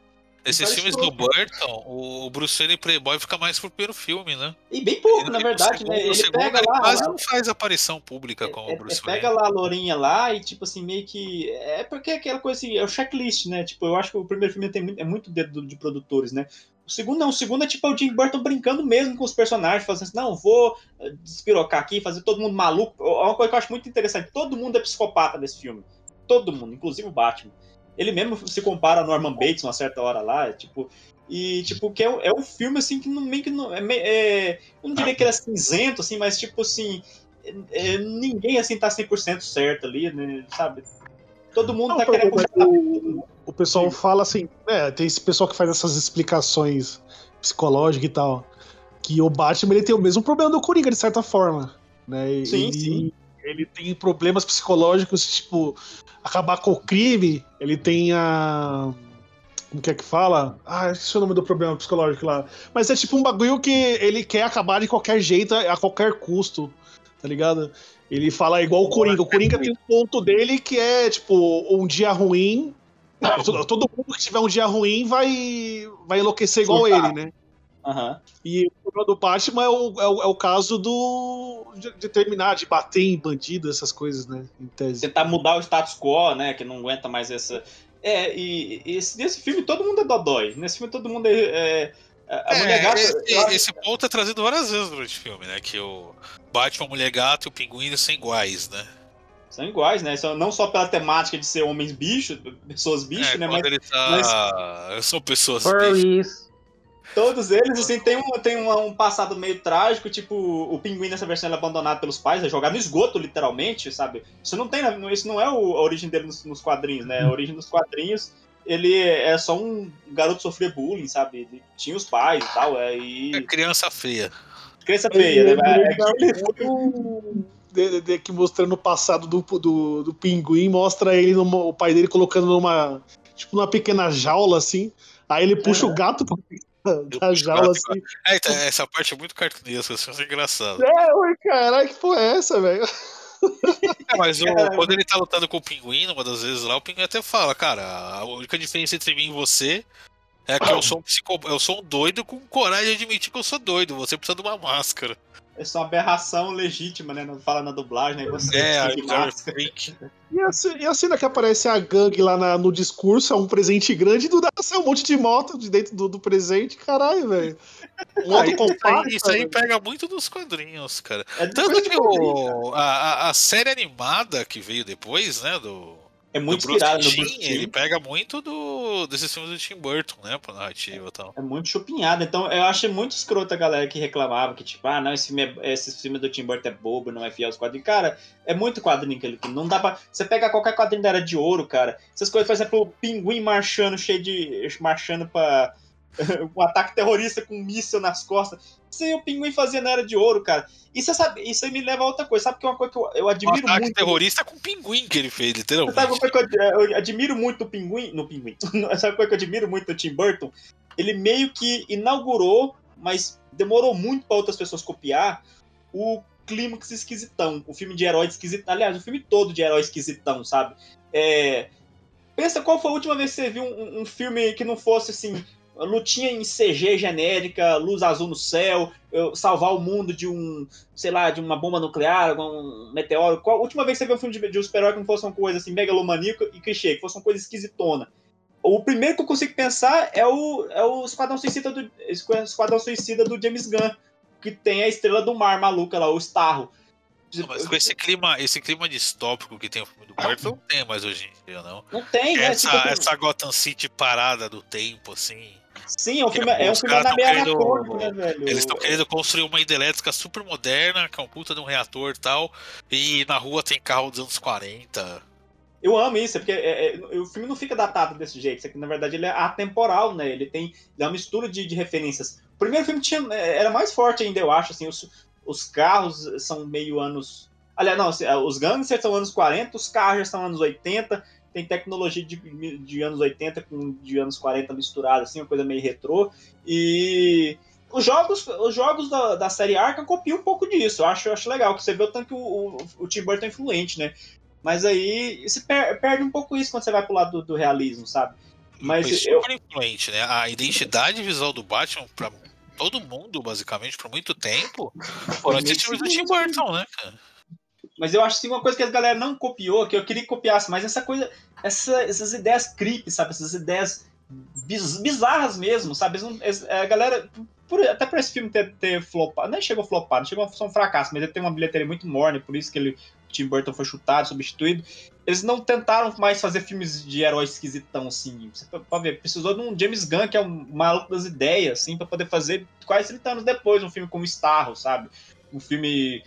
Esses cara filmes do. Burton, o Bruce Wayne Playboy fica mais pro primeiro filme, né? E bem pouco, Ele- na verdade, segundo- né? Ele segundo, pega ele lá, quase lá- não faz aparição pública como É, o Bruce é, Wayne. pega lá a Lourinha lá e, tipo assim, meio que. É porque é aquela coisa assim, é o checklist, né? Tipo, eu acho que o primeiro filme tem muito, é muito dedo de produtores, né? O segundo não, o segundo é tipo é o Jim Burton brincando mesmo com os personagens, fazendo assim, não, vou eh, despirocar aqui, fazer todo mundo maluco. É uma coisa que eu acho muito interessante. Todo mundo é psicopata nesse filme. Todo mundo, inclusive o Batman. Ele mesmo se compara a Norman Bates uma certa hora lá, é, tipo. E, tipo, que é, um- é um filme, assim, que não, meio que não. É, é- eu não diria que ele é cinzento, assim, mas, tipo, assim. é, ninguém, assim, tá 100% certo ali, né? Sabe? Todo mundo Não, tá querendo o, o pessoal fala assim, é, tem esse pessoal que faz essas explicações psicológicas e tal, que o Batman ele tem o mesmo problema do Coringa, de certa forma, né? Sim, ele, sim. Ele tem problemas psicológicos, tipo, acabar com o crime, ele tem a... Como que é que fala? Ah, esqueci o nome do problema psicológico lá. Mas é tipo um bagulho que ele quer acabar de qualquer jeito, a qualquer custo, tá ligado? Ele fala igual o Coringa. O Coringa tem um ponto dele que é, tipo, um dia ruim. Todo, todo mundo que tiver um dia ruim vai, vai enlouquecer igual Surtar. ele, né? Aham. E problema do Batman é o, é o, é o caso do. De, de terminar, de bater em bandido, essas coisas, né? Em tese. Tentar mudar o status quo, né? Que não aguenta mais essa. É, e, e esse, nesse filme todo mundo é dodói. Nesse filme todo mundo é. é a É, mulher gata. esse, esse ponto é trazido várias vezes durante o filme, né? Que o Batman, a Mulher Gato e o Pinguim são iguais, né? São iguais, né? São, não só pela temática de ser homens bichos, pessoas bichos, é, né? Mas tá. São pessoas. Furries. Todos eles, assim, tem, um, tem um, um passado meio trágico, tipo, o pinguim nessa versão ele é abandonado pelos pais, é jogado no esgoto, literalmente, sabe? Isso não tem, isso não é o- a origem dele nos, nos quadrinhos, né? A origem dos quadrinhos, ele é só um garoto que sofria bullying, sabe? Ele tinha os pais e tal, é, É e criança feia. crença feia, né? Ele é um- de, de- de- que mostrando o passado do, do, do pinguim, mostra ele, numa- o pai dele colocando numa. Tipo, numa pequena jaula, assim. Aí ele puxa o gato da jaula, assim. É, então, essa parte é muito cartunesca, assim, isso é engraçado. É, ui, caralho, que porra é essa, velho? É, mas o- quando ele tá lutando com o pinguim, uma das vezes lá, o pinguim até fala, cara, a única diferença entre mim e você é que eu sou um eu sou um doido com coragem de admitir que eu sou doido. Você precisa de uma máscara. É só aberração legítima, né? Não fala na dublagem, né? Você É, a. Freak. E a, e a cena que aparece a gangue lá na- no discurso, é um presente grande, e do nada sai um monte de moto de dentro do, do presente, caralho, velho. Um Ah, isso, compacto. aí, isso aí pega muito dos quadrinhos, cara. É Tanto que o, a, a- a série animada que veio depois, né, do, É muito do Bruce inspirado no Bruce ele pega muito do, desses filmes do Tim Burton, né, pra narrativa e tal. É muito chupinhado. Então, eu achei muito escroto a galera que reclamava que, tipo, ah, não, esse filme, é, esse filme do Tim Burton é bobo, não é fiel aos quadrinhos. Cara, é muito quadrinho que ele. Não dá pra. Você pega qualquer quadrinho da Era de Ouro, cara. Essas coisas, por exemplo, o pinguim marchando, cheio de. marchando pra. um ataque terrorista com um míssil nas costas. Isso aí o pinguim fazia na Era de Ouro, cara. Isso, sabe, isso aí me leva a outra coisa. Sabe que é uma coisa que eu, eu Um admiro ataque muito. terrorista com pinguim que ele fez, Sabe literalmente. uma coisa que eu, eu admiro muito no Pinguim? No Pinguim. Sabe uma coisa que eu admiro muito do Tim Burton? Ele meio que inaugurou, mas demorou muito para outras pessoas copiar, o clímax esquisitão. O filme de herói esquisitão. Aliás, o filme todo de herói esquisitão, sabe? É, Pensa qual foi a última vez que você viu um, um filme que não fosse assim. Lutinha em CG genérica, luz azul no céu, salvar o mundo de um, sei lá, de uma bomba nuclear, um meteoro. Qual a última vez que você viu um filme de, de um super-herói que não fosse uma coisa assim, megalomaníaca e clichê, que fosse uma coisa esquisitona? O primeiro que eu consigo pensar é o, é o Esquadrão Suicida do, Esquadrão Suicida do James Gunn, que tem a estrela do mar maluca lá, o Starro. Não, mas com esse clima, esse clima distópico que tem o filme do Burton, não tem mais hoje em dia, não. Não tem, né? Essa, Tipo, essa Gotham City parada do tempo, assim. Sim, é um que filme, é um filme na meia querendo- né, velho? Eles estão querendo construir uma hidrelétrica super moderna, que é um puta de um reator e tal, e na rua tem carro dos anos 40. Eu amo isso, é porque é, é, o filme não fica datado desse jeito. Isso aqui, na verdade, ele é atemporal, né? Ele tem ele é uma mistura de, de referências. O primeiro filme tinha, é, era mais forte ainda, eu acho. Assim, os, os carros são meio anos. Aliás, não, assim, os gangsters são anos 40, os carros já são anos 80. Tem tecnologia de, de anos 80 com de anos 40 misturada, assim, uma coisa meio retrô. E os jogos, os jogos da, da série Arkham copiam um pouco disso. Eu acho, eu acho legal, que você vê o tanto que o, o, o Tim Burton é influente, né? Mas aí você per- perde um pouco isso quando você vai pro lado do, do realismo, sabe? Mas Foi eu, super influente, né? A identidade visual do Batman, pra todo mundo, basicamente, por muito tempo, foram esses filmes do Tim Burton, né, cara? Mas eu acho assim, uma coisa que a galera não copiou, que eu queria que copiasse, mas essa coisa, essa- essas ideias creepy, sabe? Essas ideias biz- bizarras mesmo, sabe? A galera, por- até por esse filme ter, ter flopado, nem chegou a flopar, não chegou a ser um fracasso, mas ele tem uma bilheteria muito morna, por isso que ele, Tim Burton foi chutado, substituído. Eles não tentaram mais fazer filmes de herói esquisitão, assim. Você pode ver, precisou de um James Gunn, que é um maluco das ideias, assim, pra poder fazer quase 30 anos depois um filme como Starro, sabe? Um filme.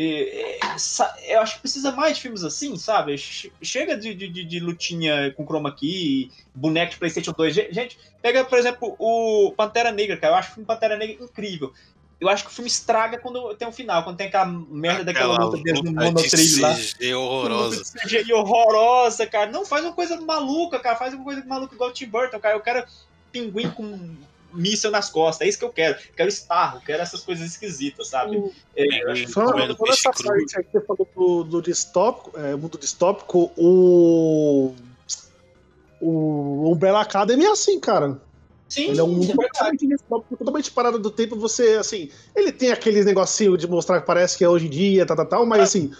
E- e- sa- eu acho que precisa mais de filmes assim, sabe? Che- Chega de, de, de- lutinha com chroma key, boneco de PlayStation 2. Ge- Gente, pega, por exemplo, o Pantera Negra, cara. Eu acho o filme Pantera Negra incrível. Eu acho que o filme estraga quando tem um final, quando tem aquela merda daquela Aquela luta deles no luta de monotrilho lá. CG horrorosa. CGI horrorosa, cara. Não, faz uma coisa maluca, cara. Faz uma coisa maluca igual o Tim Burton, cara. Eu quero pinguim com míssel nas costas. É isso que eu quero. Quero Starro, quero essas coisas esquisitas, sabe? É, eu acho- Falando, comendo falando peixe essa cru. parte aí que você falou do, do distópico, é, mundo distópico, o. O Umbrella Academy é assim, cara. Sim, Ele é um mundo é totalmente distópico, totalmente parado do tempo. Você, assim, ele tem aqueles negocinho de mostrar que parece que é hoje em dia, tal, tal, tal, mas assim,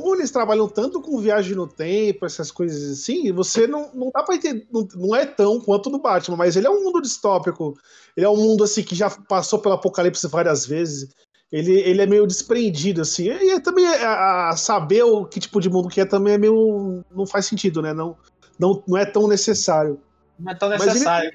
como eles trabalham tanto com viagem no tempo, essas coisas assim, você não, não dá pra entender, não, não é tão quanto no Batman, mas ele é um mundo distópico. Ele é um mundo, assim, que já passou pelo apocalipse várias vezes. Ele, ele é meio desprendido, assim. E é também a, a saber o que tipo de mundo que é também é meio. não faz sentido, né? Não, não, não é tão necessário. Não é tão Mas ele- necessário.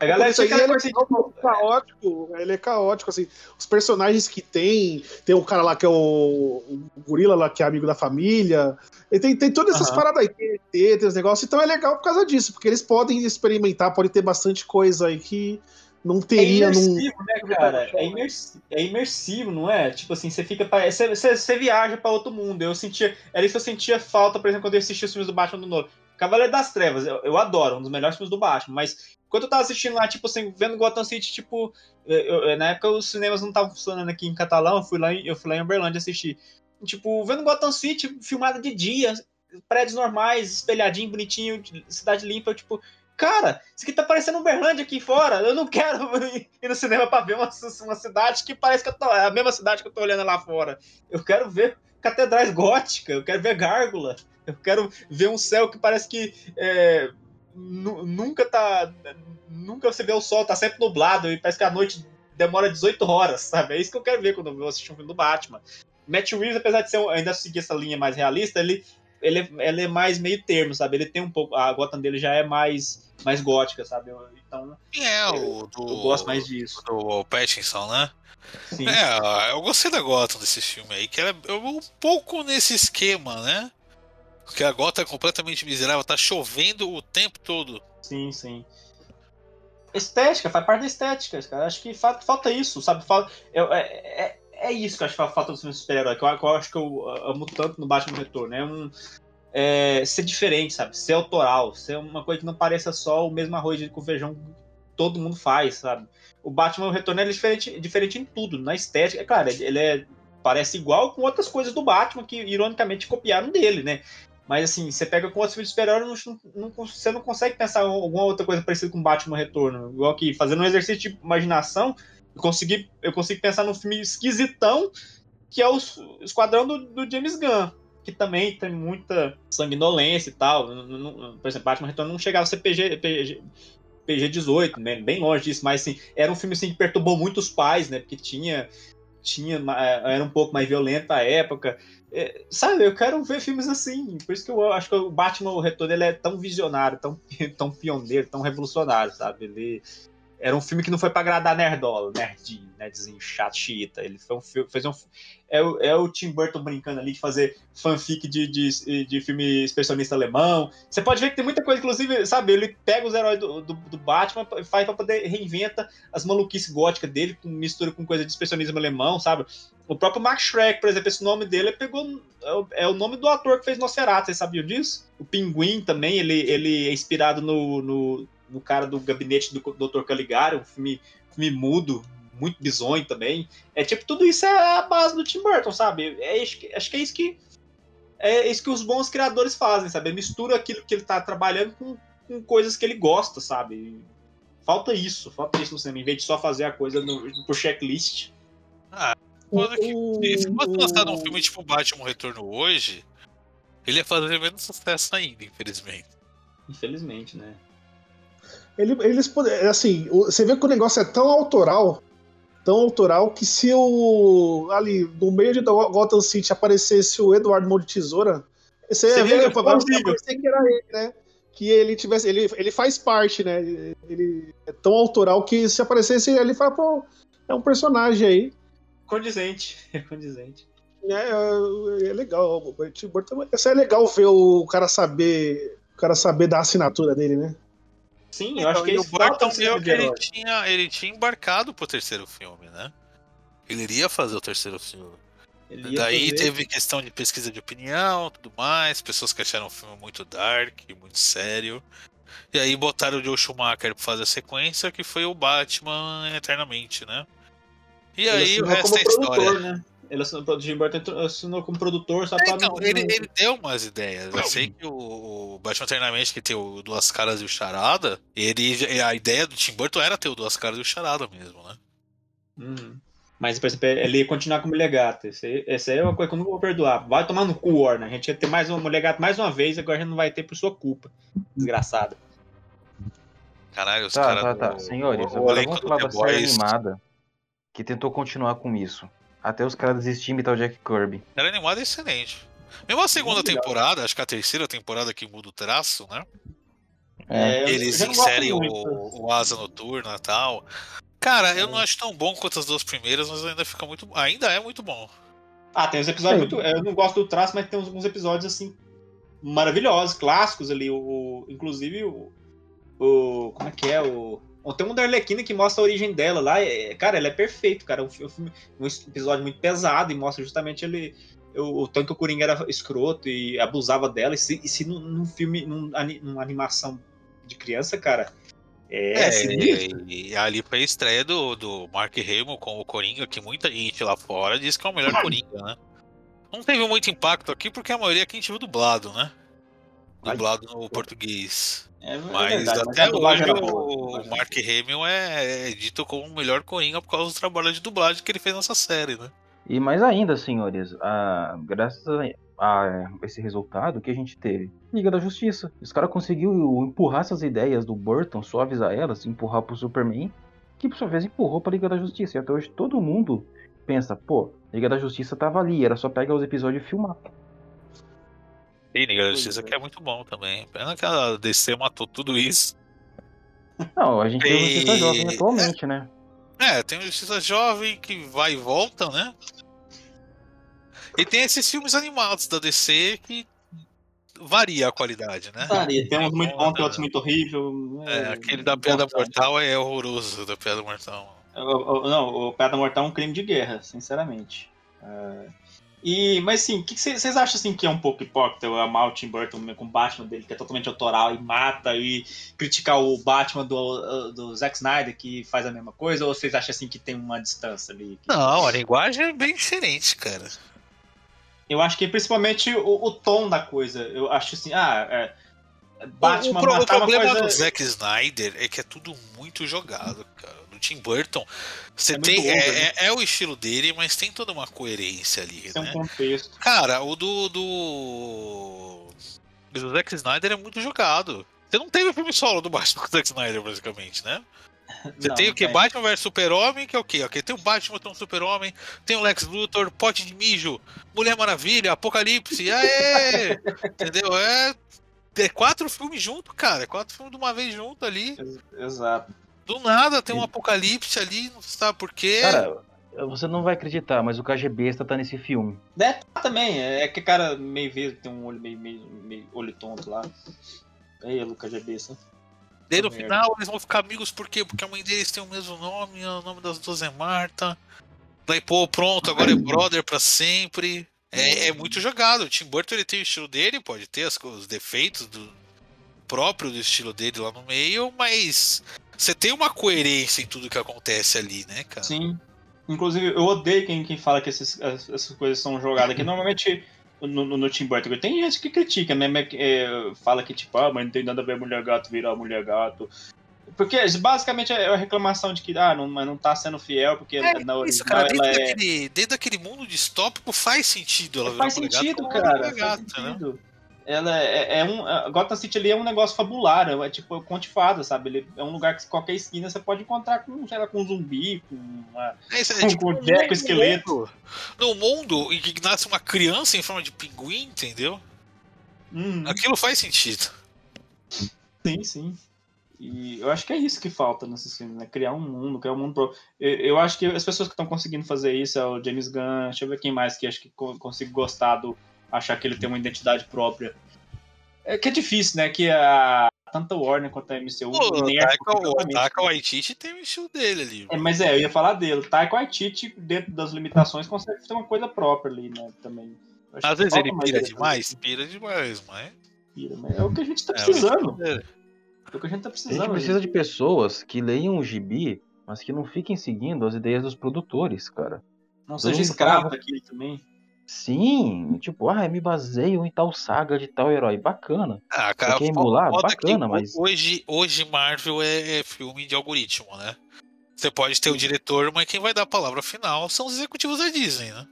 A galera Isso aí, ele, é caótico, ele é caótico, assim. Os personagens que tem, tem o cara lá que é o, o gorila lá, que é amigo da família. Ele tem, tem todas essas Aham. paradas aí, tem tem os negócios, então é legal por causa disso, porque eles podem experimentar, pode ter bastante coisa aí que não É teria num. imersivo, né, cara? É imersivo, é imersivo, não é? Tipo assim, você fica. pra- Você, você, você viaja pra outro mundo. Eu sentia. Era isso que eu sentia falta, por exemplo, quando eu assisti os filmes do Batman do Nolan. Cavaleiro das Trevas, eu, eu adoro, um dos melhores filmes do Batman, mas quando eu tava assistindo lá, tipo assim, vendo Gotham City, tipo, eu- eu- na época os cinemas não estavam funcionando aqui em Catalão, eu fui lá em, eu fui lá em Uberlândia assistir. Tipo, vendo Gotham City filmada de dia, prédios normais, espelhadinho, bonitinho, cidade limpa, eu, tipo, cara, isso aqui tá parecendo Uberlândia aqui fora. Eu não quero ir no cinema pra ver uma, uma cidade que parece que eu tô, é a mesma cidade que eu tô olhando lá fora. Eu quero ver catedrais góticas, eu quero ver gárgula, eu quero ver um céu que parece que é, nunca tá. Nunca você vê o sol, tá sempre nublado e parece que a noite demora 18 horas, sabe? É isso que eu quero ver quando eu vou assistir um filme do Batman. Matt Reeves, apesar de ser, ainda seguir essa linha mais realista, ele, ele, ele é mais meio termo, sabe? Ele tem um pouco. A Gotham dele já é mais, mais gótica, sabe? Então. É, o do. Eu gosto mais disso. Do Pattinson, né? Sim. É, eu gostei da Gotham desse filme aí, que era um pouco nesse esquema, né? Porque a Gotham é completamente miserável, tá chovendo o tempo todo. Sim, sim. Estética, faz parte da estética, cara. Acho que falta isso, sabe? Falta, é, é, é isso que eu acho que falta do filme super-herói, que, eu, que eu acho que eu amo tanto no Batman Retorno. É um. É, ser diferente, sabe? Ser autoral, ser uma coisa que não pareça só o mesmo arroz com feijão que todo mundo faz, sabe? O Batman Retorno é diferente, diferente em tudo, na estética. É claro, ele é, parece igual com outras coisas do Batman que ironicamente copiaram dele, né? Mas assim, você pega com outros filmes de super-herói, você não consegue pensar alguma outra coisa parecida com Batman Retorno. Igual que fazendo um exercício de imaginação, eu consegui, eu pensar num filme esquisitão que é o Esquadrão do, do James Gunn. Que também tem muita sanguinolência e tal. Por exemplo, Batman Retorno não chegava a ser PG, PG, PG-18, né? bem longe disso, mas assim, era um filme assim, que perturbou muitos pais, né? Porque tinha, tinha era um pouco mais violento à época. É, sabe, eu quero ver filmes assim. Por isso que eu acho que o Batman o Retorno ele é tão visionário, tão, tão pioneiro, tão revolucionário, sabe? Ele era um filme que não foi para agradar nerdola, nerdinho, nerdzinho chato, xiita. Ele foi um filme, fez um é o, é o Tim Burton brincando ali de fazer fanfic de, de, de filme expressionista alemão. Você pode ver que tem muita coisa, inclusive, sabe, ele pega os heróis do, do, do Batman e faz para poder reinventa as maluquices góticas dele, com mistura com coisa de expressionismo alemão, sabe? O próprio Max Schreck, por exemplo, esse nome dele pegou. É o, é o nome do ator que fez Nosferatu, vocês sabiam disso? O Pinguim também, ele, ele é inspirado no, no, no cara do gabinete do Dr. Caligari, um filme, filme mudo, muito bizonho também. É tipo, tudo isso é a base do Tim Burton, sabe? É, acho, que, acho que é isso que. É isso que os bons criadores fazem, sabe? Mistura aquilo que ele tá trabalhando com, com coisas que ele gosta, sabe? Falta isso, falta isso no cinema, em vez de só fazer a coisa no, por checklist. Ah, que, se fosse lançado um filme tipo Batman Retorno hoje, ele ia fazer menos sucesso ainda, infelizmente. Infelizmente, né? Ele, eles assim, você vê que o negócio é tão autoral, tão autoral que se o ali no meio de Gotham City aparecesse o Eduardo Mão de Tesoura, você ia ver que era ele, né? Que ele tivesse, ele, ele faz parte, né? Ele é tão autoral que se aparecesse ele fala, pô, é um personagem aí condizente. É condizente. É, é, é legal. Isso é legal ver o cara saber. O cara saber da assinatura dele, né? Sim, eu então, acho que o Burton eu que ele tinha, ele tinha embarcado pro terceiro filme, né? Ele iria fazer o terceiro filme. Daí teve questão de pesquisa de opinião, tudo mais, pessoas que acharam o filme muito dark, muito sério. E aí botaram o Joe Schumacher pra fazer a sequência, que foi o Batman Eternamente, né? E aí o resto é história. Né? Ele assinou, o Jim Burton assinou como produtor, só é, então, ele, ele, deu umas ideias. Eu sei que o, o Batman Eternamente, que tem o Duas Caras e o Charada, ele, a ideia do Tim Burton era ter o Duas Caras e o Charada mesmo, né? Hum. Mas, por exemplo, ele ia continuar com o Mulher Gata. Essa aí é uma coisa que eu não vou perdoar. Vai tomar no cu, Warner. A gente ia ter mais uma Mulher Gata mais uma vez, agora a gente não vai ter por sua culpa. Desgraçada. Caralho, os tá, caras. Tá, tá, Senhores, agora vamos falar da série animada que tentou continuar com isso. Até os caras desistirem de imitar o Jack Kirby. Era animado é excelente. Mesmo a segunda temporada, acho que a terceira temporada que muda o traço, né? É, Eles inserem o, o, Asa Noturna e tal. Cara, eu não acho tão bom quanto as duas primeiras, mas ainda fica muito. Ainda é muito bom. Ah, tem uns episódios Sim. muito. Eu não gosto do traço, mas tem alguns episódios assim maravilhosos, clássicos ali. O, inclusive o, o. Como é que é? O. Tem um da Arlequina que mostra a origem dela lá. É, cara, ela é perfeito, cara. Um, filme, um episódio muito pesado e mostra justamente ele. O, o tanto que o Coringa era escroto e abusava dela. E se, e se num, num filme, num, numa animação de criança, cara. É, é e, e, ali foi a estreia do, do Mark Hamill com o Coringa, que muita gente lá fora diz que é o melhor Coringa, né? Não teve muito impacto aqui porque a maioria aqui a gente viu dublado, né? Dublado no português. É, é Mas verdade, até hoje o dublagem Mark Hamill é, é dito como o melhor Coringa por causa do trabalho de dublagem que ele fez nessa série, né? E mais ainda, senhores, a- graças a, a esse resultado que a gente teve, Liga da Justiça. Os caras conseguiu empurrar essas ideias do Burton, suavizar elas, empurrar pro Superman, que por sua vez empurrou pra Liga da Justiça. E até hoje todo mundo pensa, pô, Liga da Justiça tava ali, era só pegar os episódios e filmar. E Liga da Justiça é. que é muito bom também. Pena que a DC matou tudo isso. Não, a gente tem E- Justiça Jovem atualmente, né? É, tem o Justiça Jovem que vai e volta, né? E tem esses filmes animados da DC que varia a qualidade, né? Varia, tem uns muito bons, tem outros muito horríveis. É, aquele da Piada Mortal é horroroso, da Piada Mortal. O- o- Não, o Piada Mortal é um crime de guerra, sinceramente. É, E, mas assim, o que vocês acham assim, que é um pouco hipócrita eu amar o Tim Burton com o Batman dele, que é totalmente autoral e mata, e criticar o Batman do, do Zack Snyder, que faz a mesma coisa, ou vocês acham assim que tem uma distância ali? Não, a linguagem é bem diferente, cara. Eu acho que principalmente o, o tom da coisa. Eu acho assim, ah, é, Batman o, pro- o matar uma problema coisa. do Zack Snyder é que é tudo muito jogado, cara. Tim Burton, você É tem. over, é, né? é- é o estilo dele, mas tem toda uma coerência ali, Tem um né? contexto. Cara, o do. do. do Zack Snyder é muito jogado. Você não teve filme solo do Batman com o Zack Snyder, basicamente, né? Você Não, tem o que? tem. Batman vs Super-Homem, que é o quê? Ok, tem o Batman, tem o Super-Homem, tem o Lex Luthor, Pote de Mijo, Mulher Maravilha, Apocalipse, aê! Entendeu? É, é quatro filmes junto, cara. É quatro filmes de uma vez junto ali. Exato. Do nada tem um Apocalipse ali, não sabe por quê. Cara, você não vai acreditar, mas o KGB tá nesse filme. É, tá também, é que cara meio vesgo, tem um olho meio, meio, meio olho tonto lá. Aí, Lucas é besta. Daí no final eles vão ficar amigos por quê? Porque a mãe deles tem o mesmo nome, o nome das duas é Marta. Daí, pô, pronto, agora é brother pra sempre. É, é muito jogado. O Tim Burton ele tem o estilo dele, pode ter as, co- os defeitos do próprio do estilo dele lá no meio, mas você tem uma coerência em tudo que acontece ali, né, cara? Sim. Inclusive, eu odeio quem, quem fala que esses- as- essas coisas são jogadas. Que normalmente no, no, no Tim Burton tem gente que critica, né? é, fala que, tipo, ah, mas não tem nada a ver mulher gato virar mulher gato. Porque basicamente é a reclamação de que, ah, não, mas não tá sendo fiel, porque É na isso, original cara, dentro é. daquele, dentro daquele mundo distópico faz sentido ela virar Faz mulher gato sentido, como uma cara. mulher Faz gata, né? Ela é, é um. a Gotham City ali é um negócio fabular, é tipo é conto de fada, sabe? Ele é um lugar que qualquer esquina você pode encontrar com, sei lá, com um zumbi, com uma. É isso, é Com- tipo com Jack, mundo- esqueleto. No mundo em que nasce uma criança em forma de pinguim, entendeu? Hum, Aquilo faz sentido. sim, sim. E eu acho que é isso que falta nesses filmes, né? Criar um mundo, criar um mundo. Pro... Eu, eu acho que as pessoas que estão conseguindo fazer isso é o James Gunn. Deixa eu ver quem mais que acho que co- consigo gostar do. Achar que ele tem uma identidade própria. É que é difícil, né? Que a. Tanto a Warner quanto a MCU. Pô, nem o a- Taika, Waititi tem o estilo dele ali. É, mas é, eu ia falar dele. O Taika Waititi, dentro das limitações, consegue ter uma coisa própria ali, né? Também. Às vezes ele pira demais, pira demais, mas. Pira, mas É o que a gente tá é, precisando. é, É o que a gente tá A precisando. gente precisa de pessoas que leiam o gibi, mas que não fiquem seguindo as ideias dos produtores, cara. Não todo seja mundo escravo daquele também. Sim, tipo, ah, eu me baseio em tal saga de tal herói. Bacana. Ah, cara, quer fo- emular? que Bacana, ho- mas- Hoje, hoje Marvel é, é filme de algoritmo, né? Você pode ter o diretor, mas quem vai dar a palavra final são os executivos da Disney, né?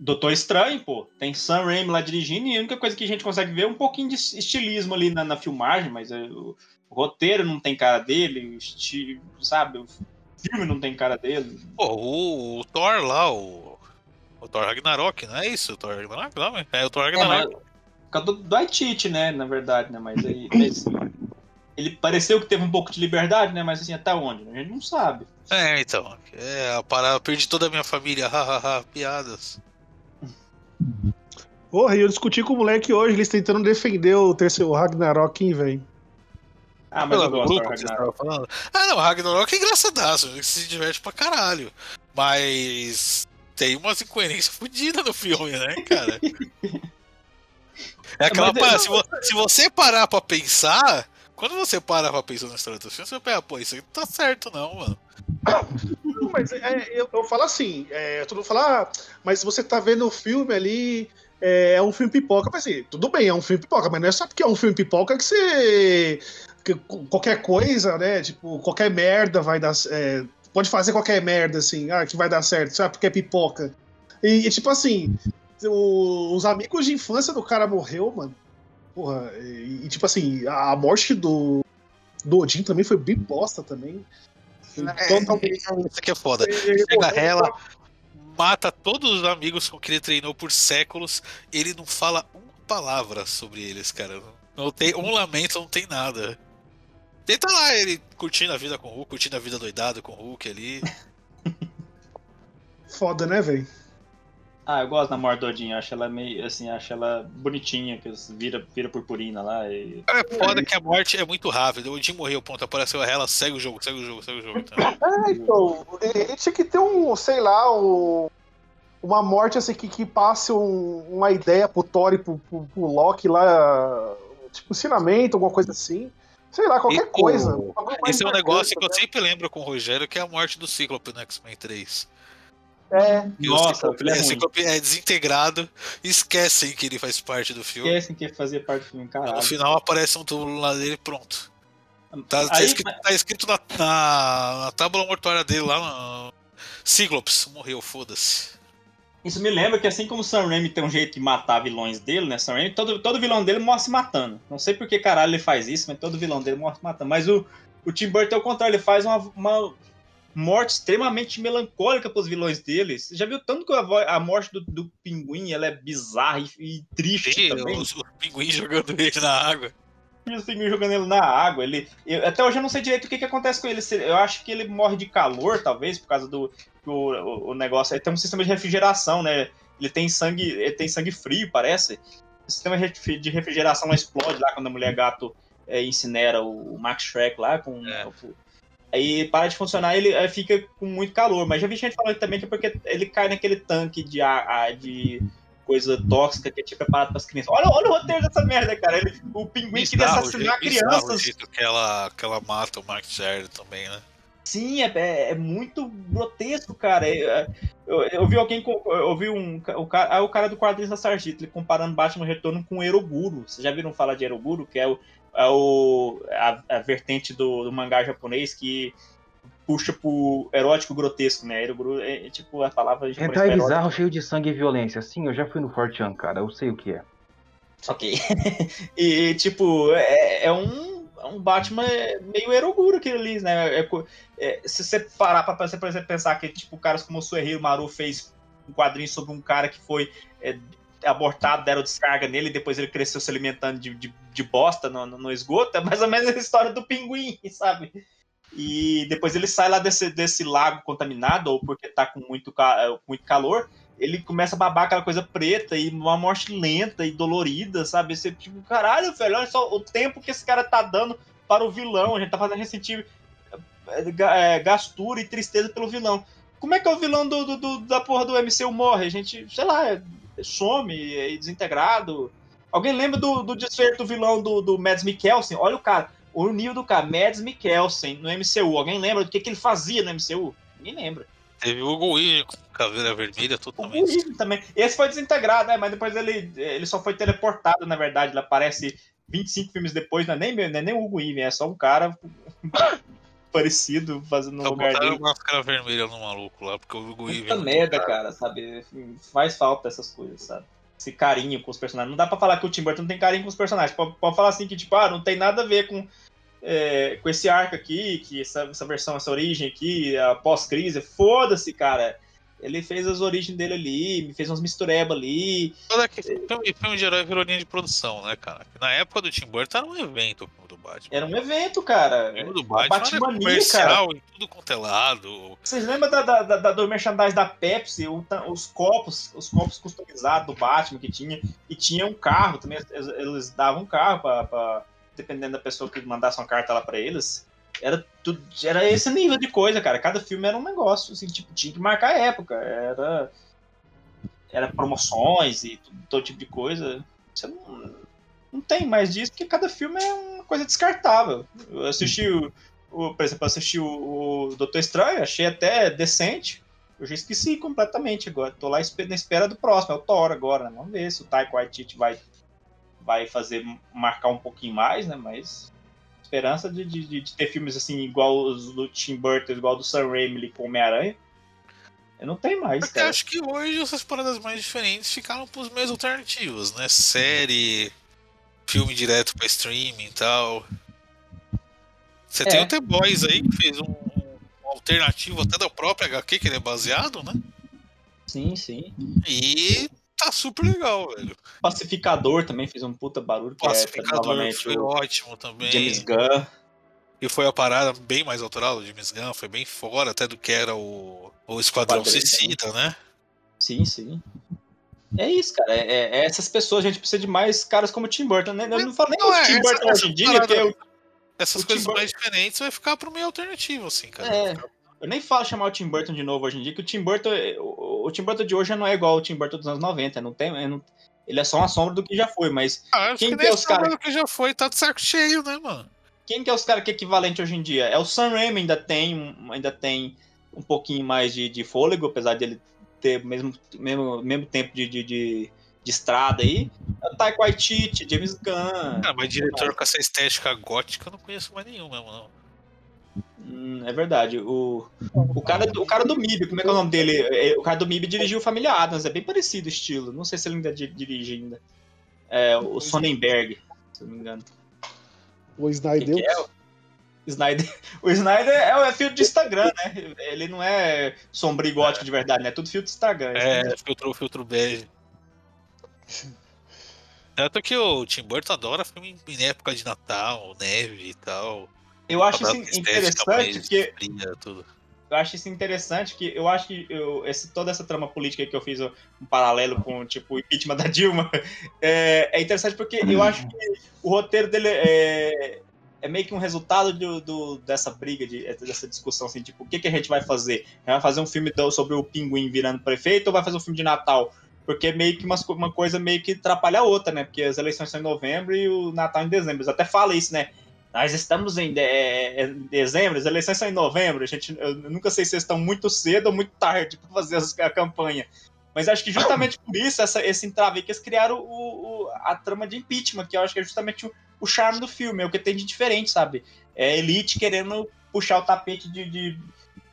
Doutor Estranho, pô. Tem Sam Raimi lá dirigindo e a única coisa que a gente consegue ver é um pouquinho de estilismo ali na, na filmagem, mas é, o, o roteiro não tem cara dele, o estilo, sabe? O filme não tem cara dele. Pô, o, o Thor lá, o, o Thor Ragnarok, não é isso? O Thor Ragnarok? Não, é o Thor É, mas, Ragnarok. por causa do, do Waititi, né, na verdade, né? Mas aí. mas, ele pareceu que teve um pouco de liberdade, né? Mas assim, até onde? A gente não sabe. É, então. É, a parada, perdi toda a minha família, hahaha, piadas. Porra, e eu discuti com o moleque hoje, eles tentando defender o terceiro o Ragnarok, hein, velho. Ah, mas eu gosto do grupo que você Ragnarok. tava falando. Ah, não, Ragnarok é engraçadaço, ele se diverte pra caralho. Mas tem umas incoerências fodidas no filme, né, cara? É aquela Mas parada, se, vo- se você parar pra pensar, quando você parar pra pensar na história do filme, você pensa, pô, isso aí não tá certo não, mano. Não, mas é, eu, eu falo assim, é, todo mundo fala, ah, mas você tá vendo o filme ali, é, é um filme pipoca. Mas assim, tudo bem, é um filme pipoca, mas não é só porque é um filme pipoca que você. que qualquer coisa, né? Tipo, qualquer merda vai dar. é, pode fazer qualquer merda, assim, ah, que vai dar certo, sabe? Porque é pipoca. E, e, tipo assim, o- os amigos de infância do cara morreu, mano. Porra, e, e, tipo assim, a, a morte do, do Odin também foi bem bosta também. É, Totalmente. Isso aqui é foda. Ele Chega morreu, ela, mata todos os amigos com que ele treinou por séculos. Ele não fala uma palavra sobre eles, cara. Não tem um lamento, não tem nada. Ele tá lá, ele curtindo a vida com o Hulk, curtindo a vida doidado com o Hulk ali. Foda, né, velho? Ah, eu gosto da morte do Odin, acho ela meio, assim, acho ela bonitinha, que vira, vira purpurina lá e... É foda que a morte é muito rápida. O Jim morreu, ponto. Apareceu a ela, segue o jogo, segue o jogo, segue o jogo. Então. É, então, ele tinha que ter um, sei lá, um- uma morte assim que, que passe um- uma ideia pro Thor e pro, pro, pro Loki lá, tipo ensinamento, alguma coisa assim. Sei lá, qualquer E, coisa. mais Esse é um negócio que eu né? sempre lembro com o Rogério, que é a morte do Cíclope no X-Men 3. É, E o Nossa, é é, ruim. Cíclope é desintegrado, esquecem que ele faz parte do filme. Esquecem que fazia parte do filme, caralho. No final aparece um túmulo lá dele pronto. Tá, tá Aí- escrito, tá escrito na, na, na tábua mortuária dele lá no. Cíclopes, morreu, foda-se. Isso me lembra que assim como o Sam Raimi tem um jeito de matar vilões dele, né? Sam Raimi, todo, todo vilão dele morre se matando. Não sei por que caralho ele faz isso, mas todo vilão dele morre se matando. Mas o, o Tim Burton é o contrário, ele faz uma, uma morte extremamente melancólica pros vilões dele. Você já viu tanto que a, a morte do, do pinguim ela é bizarra e, e triste E também? os, os pinguins jogando ele na água. Os pinguins jogando ele na água. Ele, eu- até hoje eu não sei direito o que, que acontece com ele. Eu acho que ele morre de calor, talvez, por causa do o, o, o negócio. Ele tem um sistema de refrigeração, né? Ele tem sangue, ele tem sangue frio, parece. O sistema de refrigeração explode lá quando a mulher gato é, incinera o, Max Shrek lá com. É. o- Aí para de funcionar, ele aí fica com muito calor. Mas já vi gente falando também que é porque ele cai naquele tanque de, a- de coisa tóxica que é tipo preparado para as crianças. Olha, olha o roteiro dessa merda, cara. Ele, o pinguim queria assassinar crianças. que ela, que ela mata o Mark Jared também, né? Sim, é, é- é muito grotesco, cara. É- é- Eu, eu vi alguém, eu vi um, o cara, ah, o cara do quadrinho da Sargento, ele comparando Batman Retorno com Eroguro. Vocês já viram falar de Eroguro? Que é, o, é o, a, a vertente do, do mangá japonês que puxa pro erótico grotesco, né? Eroguro é, é tipo a palavra Hentai pra erótico. bizarro, cheio de sangue e violência. Sim, eu já fui no Fortean, cara. Eu sei o que é. Ok. e, tipo, é, é um, é um Batman meio eroguro aquele ali, né? É é, se você parar pra por exemplo, pensar que, tipo, caras como o Suerreiro Maru fez um quadrinho sobre um cara que foi é, abortado, deram descarga nele e depois ele cresceu se alimentando de, de, de bosta no, no, no esgoto, é mais ou menos a história do pinguim, sabe? E depois ele sai lá desse, desse lago contaminado, ou porque tá com muito, muito calor, ele começa a babar aquela coisa preta e uma morte lenta e dolorida, sabe? Você, tipo, caralho, velho, olha só o tempo que esse cara tá dando para o vilão. A gente tá fazendo a gente sentir é, é, gastura e tristeza pelo vilão. Como é que é o vilão do, do- do- da porra do MCU morre? A gente, sei lá, é- some, é desintegrado. Alguém lembra do, do desfecho do vilão do, do Mads Mikkelsen? Olha o cara, o nível do cara, Mads Mikkelsen no MCU. Alguém lembra do que, que ele fazia no MCU? Ninguém lembra. Teve o Hugo Weaving com caveira vermelha O totalmente. Weaving também. Esse foi desintegrado, né? Mas depois ele, ele só foi teleportado, na verdade. Ele aparece 25 filmes depois, não é nem, não é nem o Hugo Weaving, é só um cara parecido fazendo Só lugar dele. máscara vermelha no maluco lá, porque o Hugo Weaving. Muita é merda, caro. cara, sabe? Faz falta essas coisas, sabe? Esse carinho com os personagens. Não dá pra falar que o Tim Burton não tem carinho com os personagens. Pode, pode falar assim que, tipo, ah, não tem nada a ver com, é, com esse arco aqui, que essa, essa versão, essa origem aqui, a pós-crise. Foda-se, cara. Ele fez as origens dele ali, me fez uns mistureba ali. Foda que filme, filme de herói virou linha de produção, né, cara? Na época do Tim Burton era um evento o filme do Batman. Era um evento, cara. O filme do A Batman era comercial em tudo quanto é lado. Vocês lembram da, da- da- do merchandise da Pepsi, o os copos, os copos customizados do Batman que tinha, e tinha um carro também, eles, eles davam um carro pra, pra- dependendo da pessoa que mandasse uma carta lá pra eles. Era tudo, era esse nível de coisa, cara. Cada filme era um negócio, assim, tipo, tinha que marcar a época. Era era promoções e tudo, todo tipo de coisa. Você não, não tem mais disso, porque cada filme é uma coisa descartável. Eu assisti o, o- por exemplo, assisti o, o Doutor Estranho, achei até decente. Eu já esqueci completamente agora. Tô lá na espera do próximo, é o Thor agora. né? Vamos ver se o Taika Waititi vai, vai fazer marcar um pouquinho mais, né? Mas esperança de, de, de ter filmes assim igual os do Tim Burton, igual do Sam Raimi com Homem-Aranha. Eu não tenho mais, Porque cara. acho que hoje essas paradas mais diferentes ficaram pros meios alternativos, né? Série, filme direto pra streaming e tal. Você É. tem o The Boys aí, que fez um, um alternativo até da própria HQ, que ele é baseado, né? Sim, sim. E tá super legal, velho. Pacificador também fez um puta barulho. Que é, Pacificador novamente, foi o ótimo também. James Gunn. E foi a parada bem mais autoral do James Gunn, foi bem fora até do que era o, o Esquadrão Quadrinho, Suicida, né? Sim, sim. É isso, cara. É, é- é essas pessoas, a gente precisa de mais caras como o Tim Burton. Né? Eu não falo nem Não, o é, Tim essa- Burton hoje em dia, porque eu, Essas O coisas Tim Burton- mais diferentes vai ficar pro meio alternativo, assim, cara. É. eu nem falo chamar o Tim Burton de novo hoje em dia, que o Tim Burton, o, o Tim Burton de hoje não é igual ao Tim Burton dos anos 90. Não tem, é, não- ele é só uma sombra do que já foi, mas Ah, Quem que que é os esse cara- trabalho que já foi, tá de saco cheio, né, mano? quem que é os caras que é equivalente hoje em dia? É o Sam Raimi ainda tem, um- ainda tem um pouquinho mais de, de fôlego, apesar de ele ter mesmo, mesmo, mesmo tempo de, de, de, de estrada aí. É o Taika Waititi, James Gunn. Cara, mas diretor com essa estética gótica eu não conheço mais nenhum mesmo, não. Hum, é verdade. O, o, cara, do- o cara do MIB, como é que é o nome dele? É, O cara do MIB dirigiu Família Adams, é bem parecido o estilo. Não sei se ele ainda di- dirige ainda. É, o Sonnenberg, se eu não me engano. O Snyder. que é? O Snyder, o Snyder é, o- é filtro de Instagram, né? Ele não é sombrio e gótico de verdade, né? É tudo filtro de Instagram. É, filtro, filtro bege. Tanto que o Tim Burton adora filme em época de Natal, neve e tal. Eu acho isso interessante porque tudo. eu acho isso interessante que eu acho que eu, esse, toda essa trama política que eu fiz um paralelo com tipo o impeachment da Dilma é, é interessante porque eu acho que o roteiro dele é, é meio que um resultado do, do- dessa briga de, dessa discussão assim tipo o que, que a gente vai fazer? Vai fazer um filme sobre o pinguim virando prefeito ou vai fazer um filme de Natal? Porque é meio que umas uma coisa meio que atrapalha a outra né? Porque as eleições são em novembro e o Natal em dezembro. Eles até falam isso né nós estamos em, de- é, em dezembro, as eleições são em novembro. A gente, eu nunca sei se estão muito cedo ou muito tarde para fazer a campanha. Mas acho que justamente por isso, essa, esse entrave que eles criaram o, o- a trama de impeachment, que eu acho que é justamente o, o charme do filme, é o que tem de diferente, sabe? É elite querendo puxar o tapete de, de,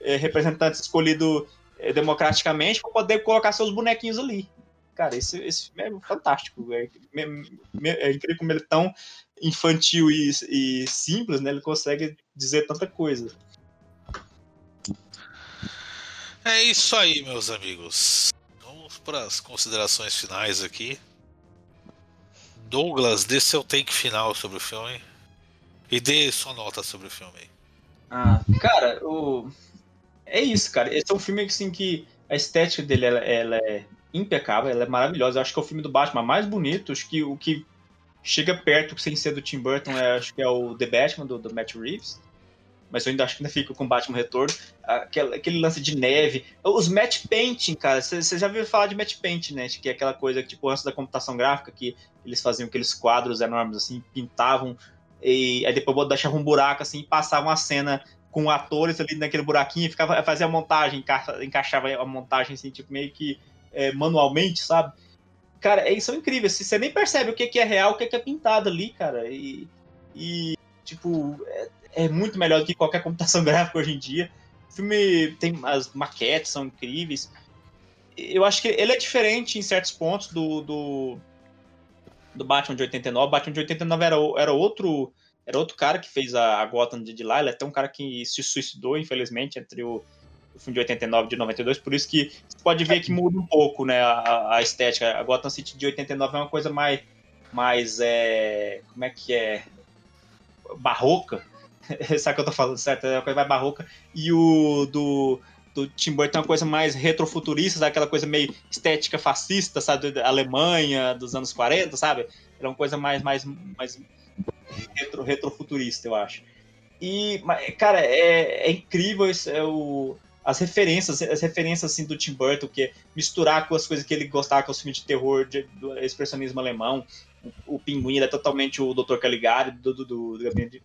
eh, representantes escolhidos eh, democraticamente para poder colocar seus bonequinhos ali. Cara, esse, esse filme é fantástico. É, me- é incrível como ele é tão infantil e, e simples, né? Ele consegue dizer tanta coisa. É isso aí, meus amigos. Vamos para as considerações finais aqui. Douglas, dê seu take final sobre o filme. E dê sua nota sobre o filme. Ah, cara, o... é isso, cara. Esse é um filme assim, que a estética dele ela, ela é impecável, ela é maravilhosa. Eu acho que é o filme do Batman mais bonito. Acho que o que chega perto, sem ser do Tim Burton, é, acho que é o The Batman, do, do Matt Reeves. Mas eu ainda acho que ainda fica com o Batman Retorno. Aquele, aquele lance de neve. Os matte painting, cara. Você já viu falar de matte painting, né? Que é aquela coisa que, tipo, antes da computação gráfica, que eles faziam aqueles quadros enormes, assim, pintavam. E aí depois deixavam um buraco, assim, e passavam a cena com atores ali naquele buraquinho, e ficava, fazia a montagem, encaixa- encaixava a montagem, assim, tipo, meio que é, manualmente, sabe? Cara, é incrível. Assim, você nem percebe o que, é real, o que, é pintado ali, cara. E, e tipo, é, é muito melhor do que qualquer computação gráfica hoje em dia. O filme tem. As maquetes são incríveis. Eu acho que ele é diferente em certos pontos do, do, do Batman de 89. O Batman de 89 era, era outro. Era outro cara que fez a, a Gotham de, de lá. Ele é até um cara que se suicidou, infelizmente, entre o, o filme de 89 e de 92. Por isso que você pode ver que muda um pouco né, a, a estética. A Gotham City de 89 é uma coisa mais. mais é, como é que é? Barroca. Sabe que eu tô falando certo? É uma coisa mais barroca. E o do, do Tim Burton é uma coisa mais retrofuturista, sabe? aquela coisa meio estética fascista, sabe? Da Alemanha dos anos 40, sabe? Era uma coisa mais, mais, mais retro, retrofuturista, eu acho. E, cara, é, é incrível esse, é o, as referências, as referências assim do Tim Burton, que é misturar com as coisas que ele gostava, com os filmes de terror, de, do expressionismo alemão. O, o Pinguim ele é totalmente o Dr. Caligari, do, do, do, do gabinete,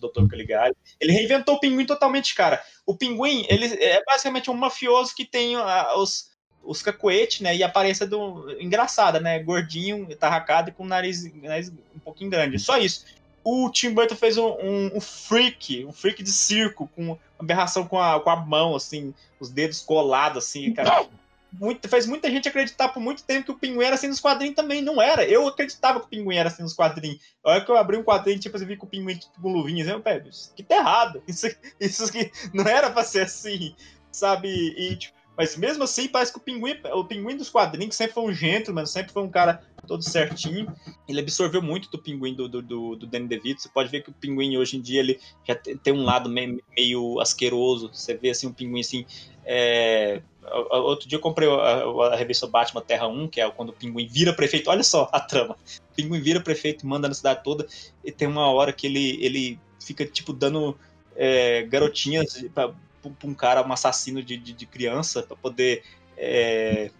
do Dr. Caligari. Ele reinventou o Pinguim totalmente, cara. O Pinguim, ele é basicamente um mafioso que tem ah, os, os cacoetes, né? E a aparência do. engraçada, né? Gordinho, tarracado e com o nariz, nariz um pouquinho grande. Só isso o Tim Burton fez um, um, um, freak, um freak de circo, com aberração com a, com a mão, assim, os dedos colados, assim, cara. Muito, fez muita gente acreditar por muito tempo que o pinguim era assim nos quadrinhos também. Não era. Eu acreditava que o pinguim era assim nos quadrinhos. A hora que eu abri um quadrinho, tipo, você vi com o pinguim tipo, com luvinhas, eu, pé, isso aqui tá errado. Isso, isso aqui não era pra ser assim, sabe? E, tipo, mas mesmo assim, parece que o pinguim, o pinguim dos quadrinhos sempre foi um gentleman, sempre foi um cara todo certinho. Ele absorveu muito do pinguim do, do, do, do Danny DeVito. Você pode ver que o pinguim hoje em dia ele já tem um lado meio, meio asqueroso. Você vê assim um pinguim assim. É... Outro dia eu comprei a, a, revista Batman Terra 1, que é quando o pinguim vira prefeito. Olha só a trama. O pinguim vira prefeito, manda na cidade toda, e tem uma hora que ele, ele fica tipo dando é, garotinhas pra, pra um cara, um assassino de, de, de criança, para poder é,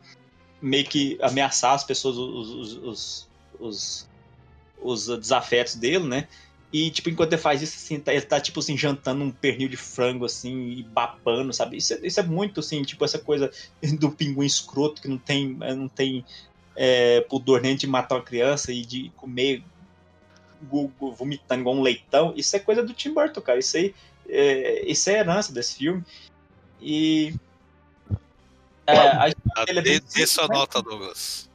meio que ameaçar as pessoas, os, os, os, os, desafetos dele, né? E, tipo, enquanto ele faz isso, assim, tá, ele tá, tipo, assim, jantando um pernil de frango, assim, e babando, sabe? Isso, é, isso é muito, assim, tipo, essa coisa do pinguim escroto que não tem, não tem é, pudor nem de matar uma criança e de comer vomitando igual um leitão. Isso é coisa do Tim Burton, cara. Isso aí é, isso é herança desse filme. E. É, a história dele é bem simples, sua né? nota, Douglas.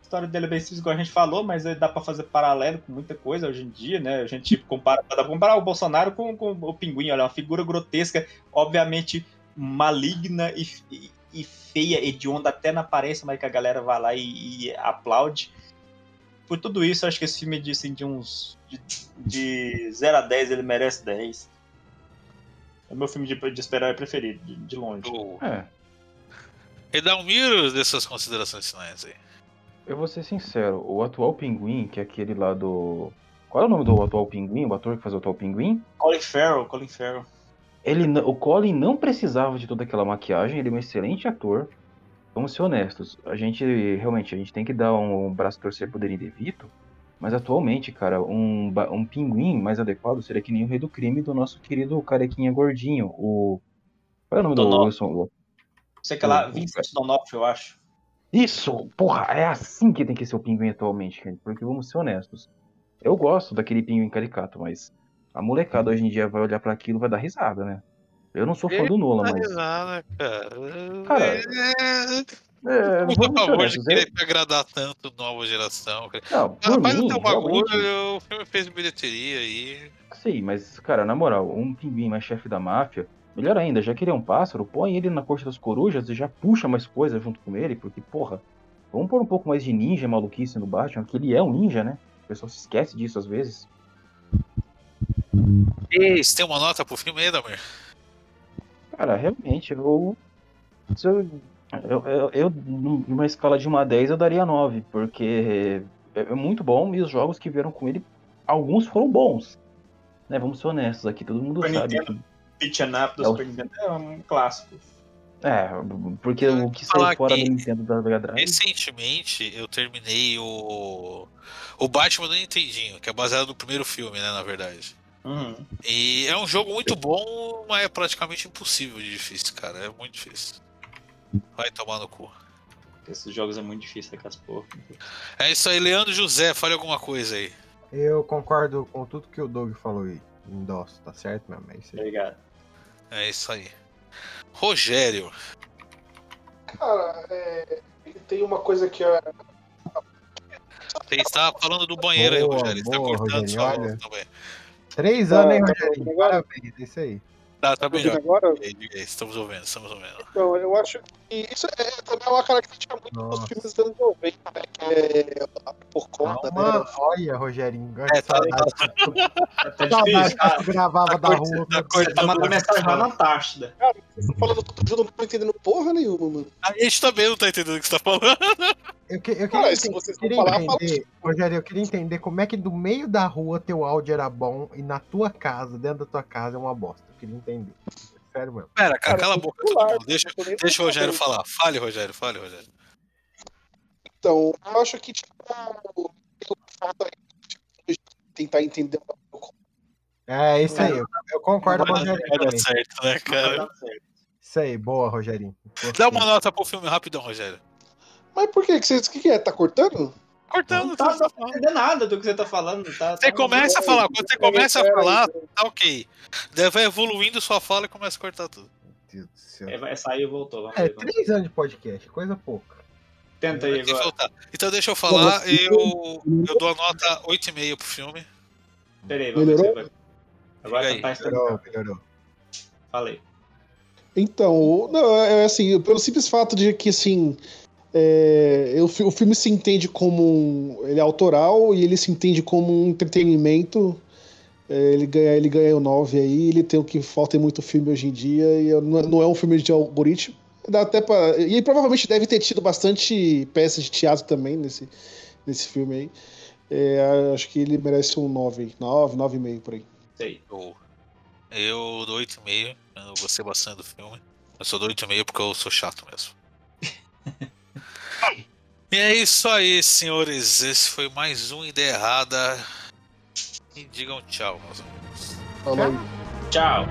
A história dele é bem simples, igual a gente falou, mas dá para fazer paralelo com muita coisa hoje em dia, né? A gente compara, dá pra comparar o Bolsonaro com, com o Pinguim, olha, é uma figura grotesca, obviamente maligna e, e, e feia, hedionda até na aparência, mas que a galera vai lá e, e aplaude. Por tudo isso, acho que esse filme de, assim, de uns. De, de 0 a 10, ele merece 10. É o meu filme de, de esperar preferido, de, de longe. É. E dá um miro dessas considerações finais aí. Eu vou ser sincero, o atual pinguim, que é aquele lá do. Qual é o nome do atual pinguim? O ator que faz o atual pinguim? Colin Farrell, Colin Farrell. Ele, o Colin não precisava de toda aquela maquiagem, ele é um excelente ator. Vamos ser honestos, a gente realmente a gente tem que dar um, um braço torcer pro Danny DeVito, mas atualmente, cara, um, um pinguim mais adequado seria que nem o rei do crime do nosso querido carequinha gordinho, o. Qual é o nome Donoff. do Wilson? Sei que lá, Vincent Donoff, eu acho. Isso! Porra, é assim que tem que ser o pinguim atualmente, gente, porque vamos ser honestos. Eu gosto daquele pinguim caricato, mas a molecada hoje em dia vai olhar para aquilo e vai dar risada, né? Eu não sou fã do Nolan, mas. Risada, cara. Cara, é... É, Não vamos a ser favor de querer agradar tanto nova geração. Não, por Rapaz, mim, não tem um bagulho, o filme fez bilheteria aí. Sim, mas, cara, na moral, um pinguim mais chefe da máfia, melhor ainda, já que ele é um pássaro, põe ele na corte das corujas e já puxa mais coisa junto com ele, porque, porra, vamos pôr um pouco mais de ninja maluquice no Batman, que ele é um ninja, né? O pessoal se esquece disso às vezes. Ei, você tem uma nota pro filme aí, Damir? Cara, realmente, eu. se eu, eu, eu, eu, numa escala de 1 a 10, eu daria 9, porque é, é muito bom e os jogos que vieram com ele, alguns foram bons. Né, vamos ser honestos aqui, todo mundo Super sabe. Nintendo. Pitch and Up do É Super Nintendo é um clássico. É, porque o que saiu fora que do Nintendo da Mega Drive. Recentemente eu terminei o. O Batman do Nintendinho, que é baseado no primeiro filme, né, na verdade. Uhum. E é um jogo muito bom, mas é praticamente impossível de difícil, cara. É muito difícil. Vai tomar no cu. Esses jogos é muito difícil, aquelas porra. É isso aí, Leandro José, fale alguma coisa aí. Eu concordo com tudo que o Doug falou aí. Endosso, tá certo mesmo? É isso aí. Obrigado. É isso aí. Rogério. Cara, é, tem uma coisa que é. Você está falando do banheiro aí, Boa, Rogério. Você está cortando Rogério, sua voz também. Três anos, hein, agora? Parabéns, é isso aí. Tá, tá Tá melhor. agora? Estamos ouvindo, estamos ouvindo. Então, eu acho que isso é também uma característica muito Nossa. dos filmes dos anos 90, né? Que é por conta, Calma, né? olha, Rogerinho. É, tá Tá cara. tu gravava da rua. Tá tá mandando mensagem lá na Antártida. Vocês estão falando tudo junto, eu não tô entendendo porra nenhuma, mano. A gente também não tá entendendo o que você tá falando. Eu, que- eu queria, entender, vocês queria falar, fala. entender, Rogério, eu queria entender como é que do meio da rua teu áudio era bom e na tua casa, dentro da tua casa, é uma bosta. Eu queria entender. sério, mano. Pera, cara, cala a boca tô. Deixa, tô deixa o Rogério falar. Fale, Rogério, fale, Rogério. Então, eu acho que, tipo, falta tentar entender um pouco. É, isso aí. Eu, eu concordo com o Vai dar- Rogerinho vai dar certo, né, Vai cara? dar certo. Isso aí, boa, Rogerinho. Dá uma nota pro filme rapidão, Rogério. Mas por que? que você, o que, que é? Tá cortando? Cortando, Não tá, tá, tá entendendo nada do que você tá falando. Tá, Você tá- começa a falar, quando você começa a falar, tá ok. Daí vai evoluindo sua fala e começa a cortar tudo. Meu Deus do céu. É, vai sair e voltou. Vamos É, ver, vamos- três anos de podcast, coisa pouca. Tenta aí Tem que agora. voltar. Então deixa eu falar, eu, eu dou a nota 8,5 pro filme. Pera aí, vamos ver se Melhorou? vai. Agora Diga tá tá Melhorou, melhorou. Falei. Então, não, é assim, pelo simples fato de que, assim, é, o, fi- o filme se entende como um, ele é autoral e ele se entende como um entretenimento. É, ele ganha ele ganha o 9 aí, ele tem o que falta em muito filme hoje em dia, e eu- não, é- não é um filme de algoritmo. Dá até pra, e ele provavelmente deve ter tido bastante peças de teatro também nesse, nesse filme aí. É, acho que ele merece um 9 aí. 9, 9,5 por aí. Isso aí. Eu, dou 8,5. Eu gostei bastante do filme. Eu só dou 8,5 porque eu sou chato mesmo. e é isso aí, senhores. Esse foi mais um Ideia Errada. E digam tchau, meus amigos. Fala aí. Tchau.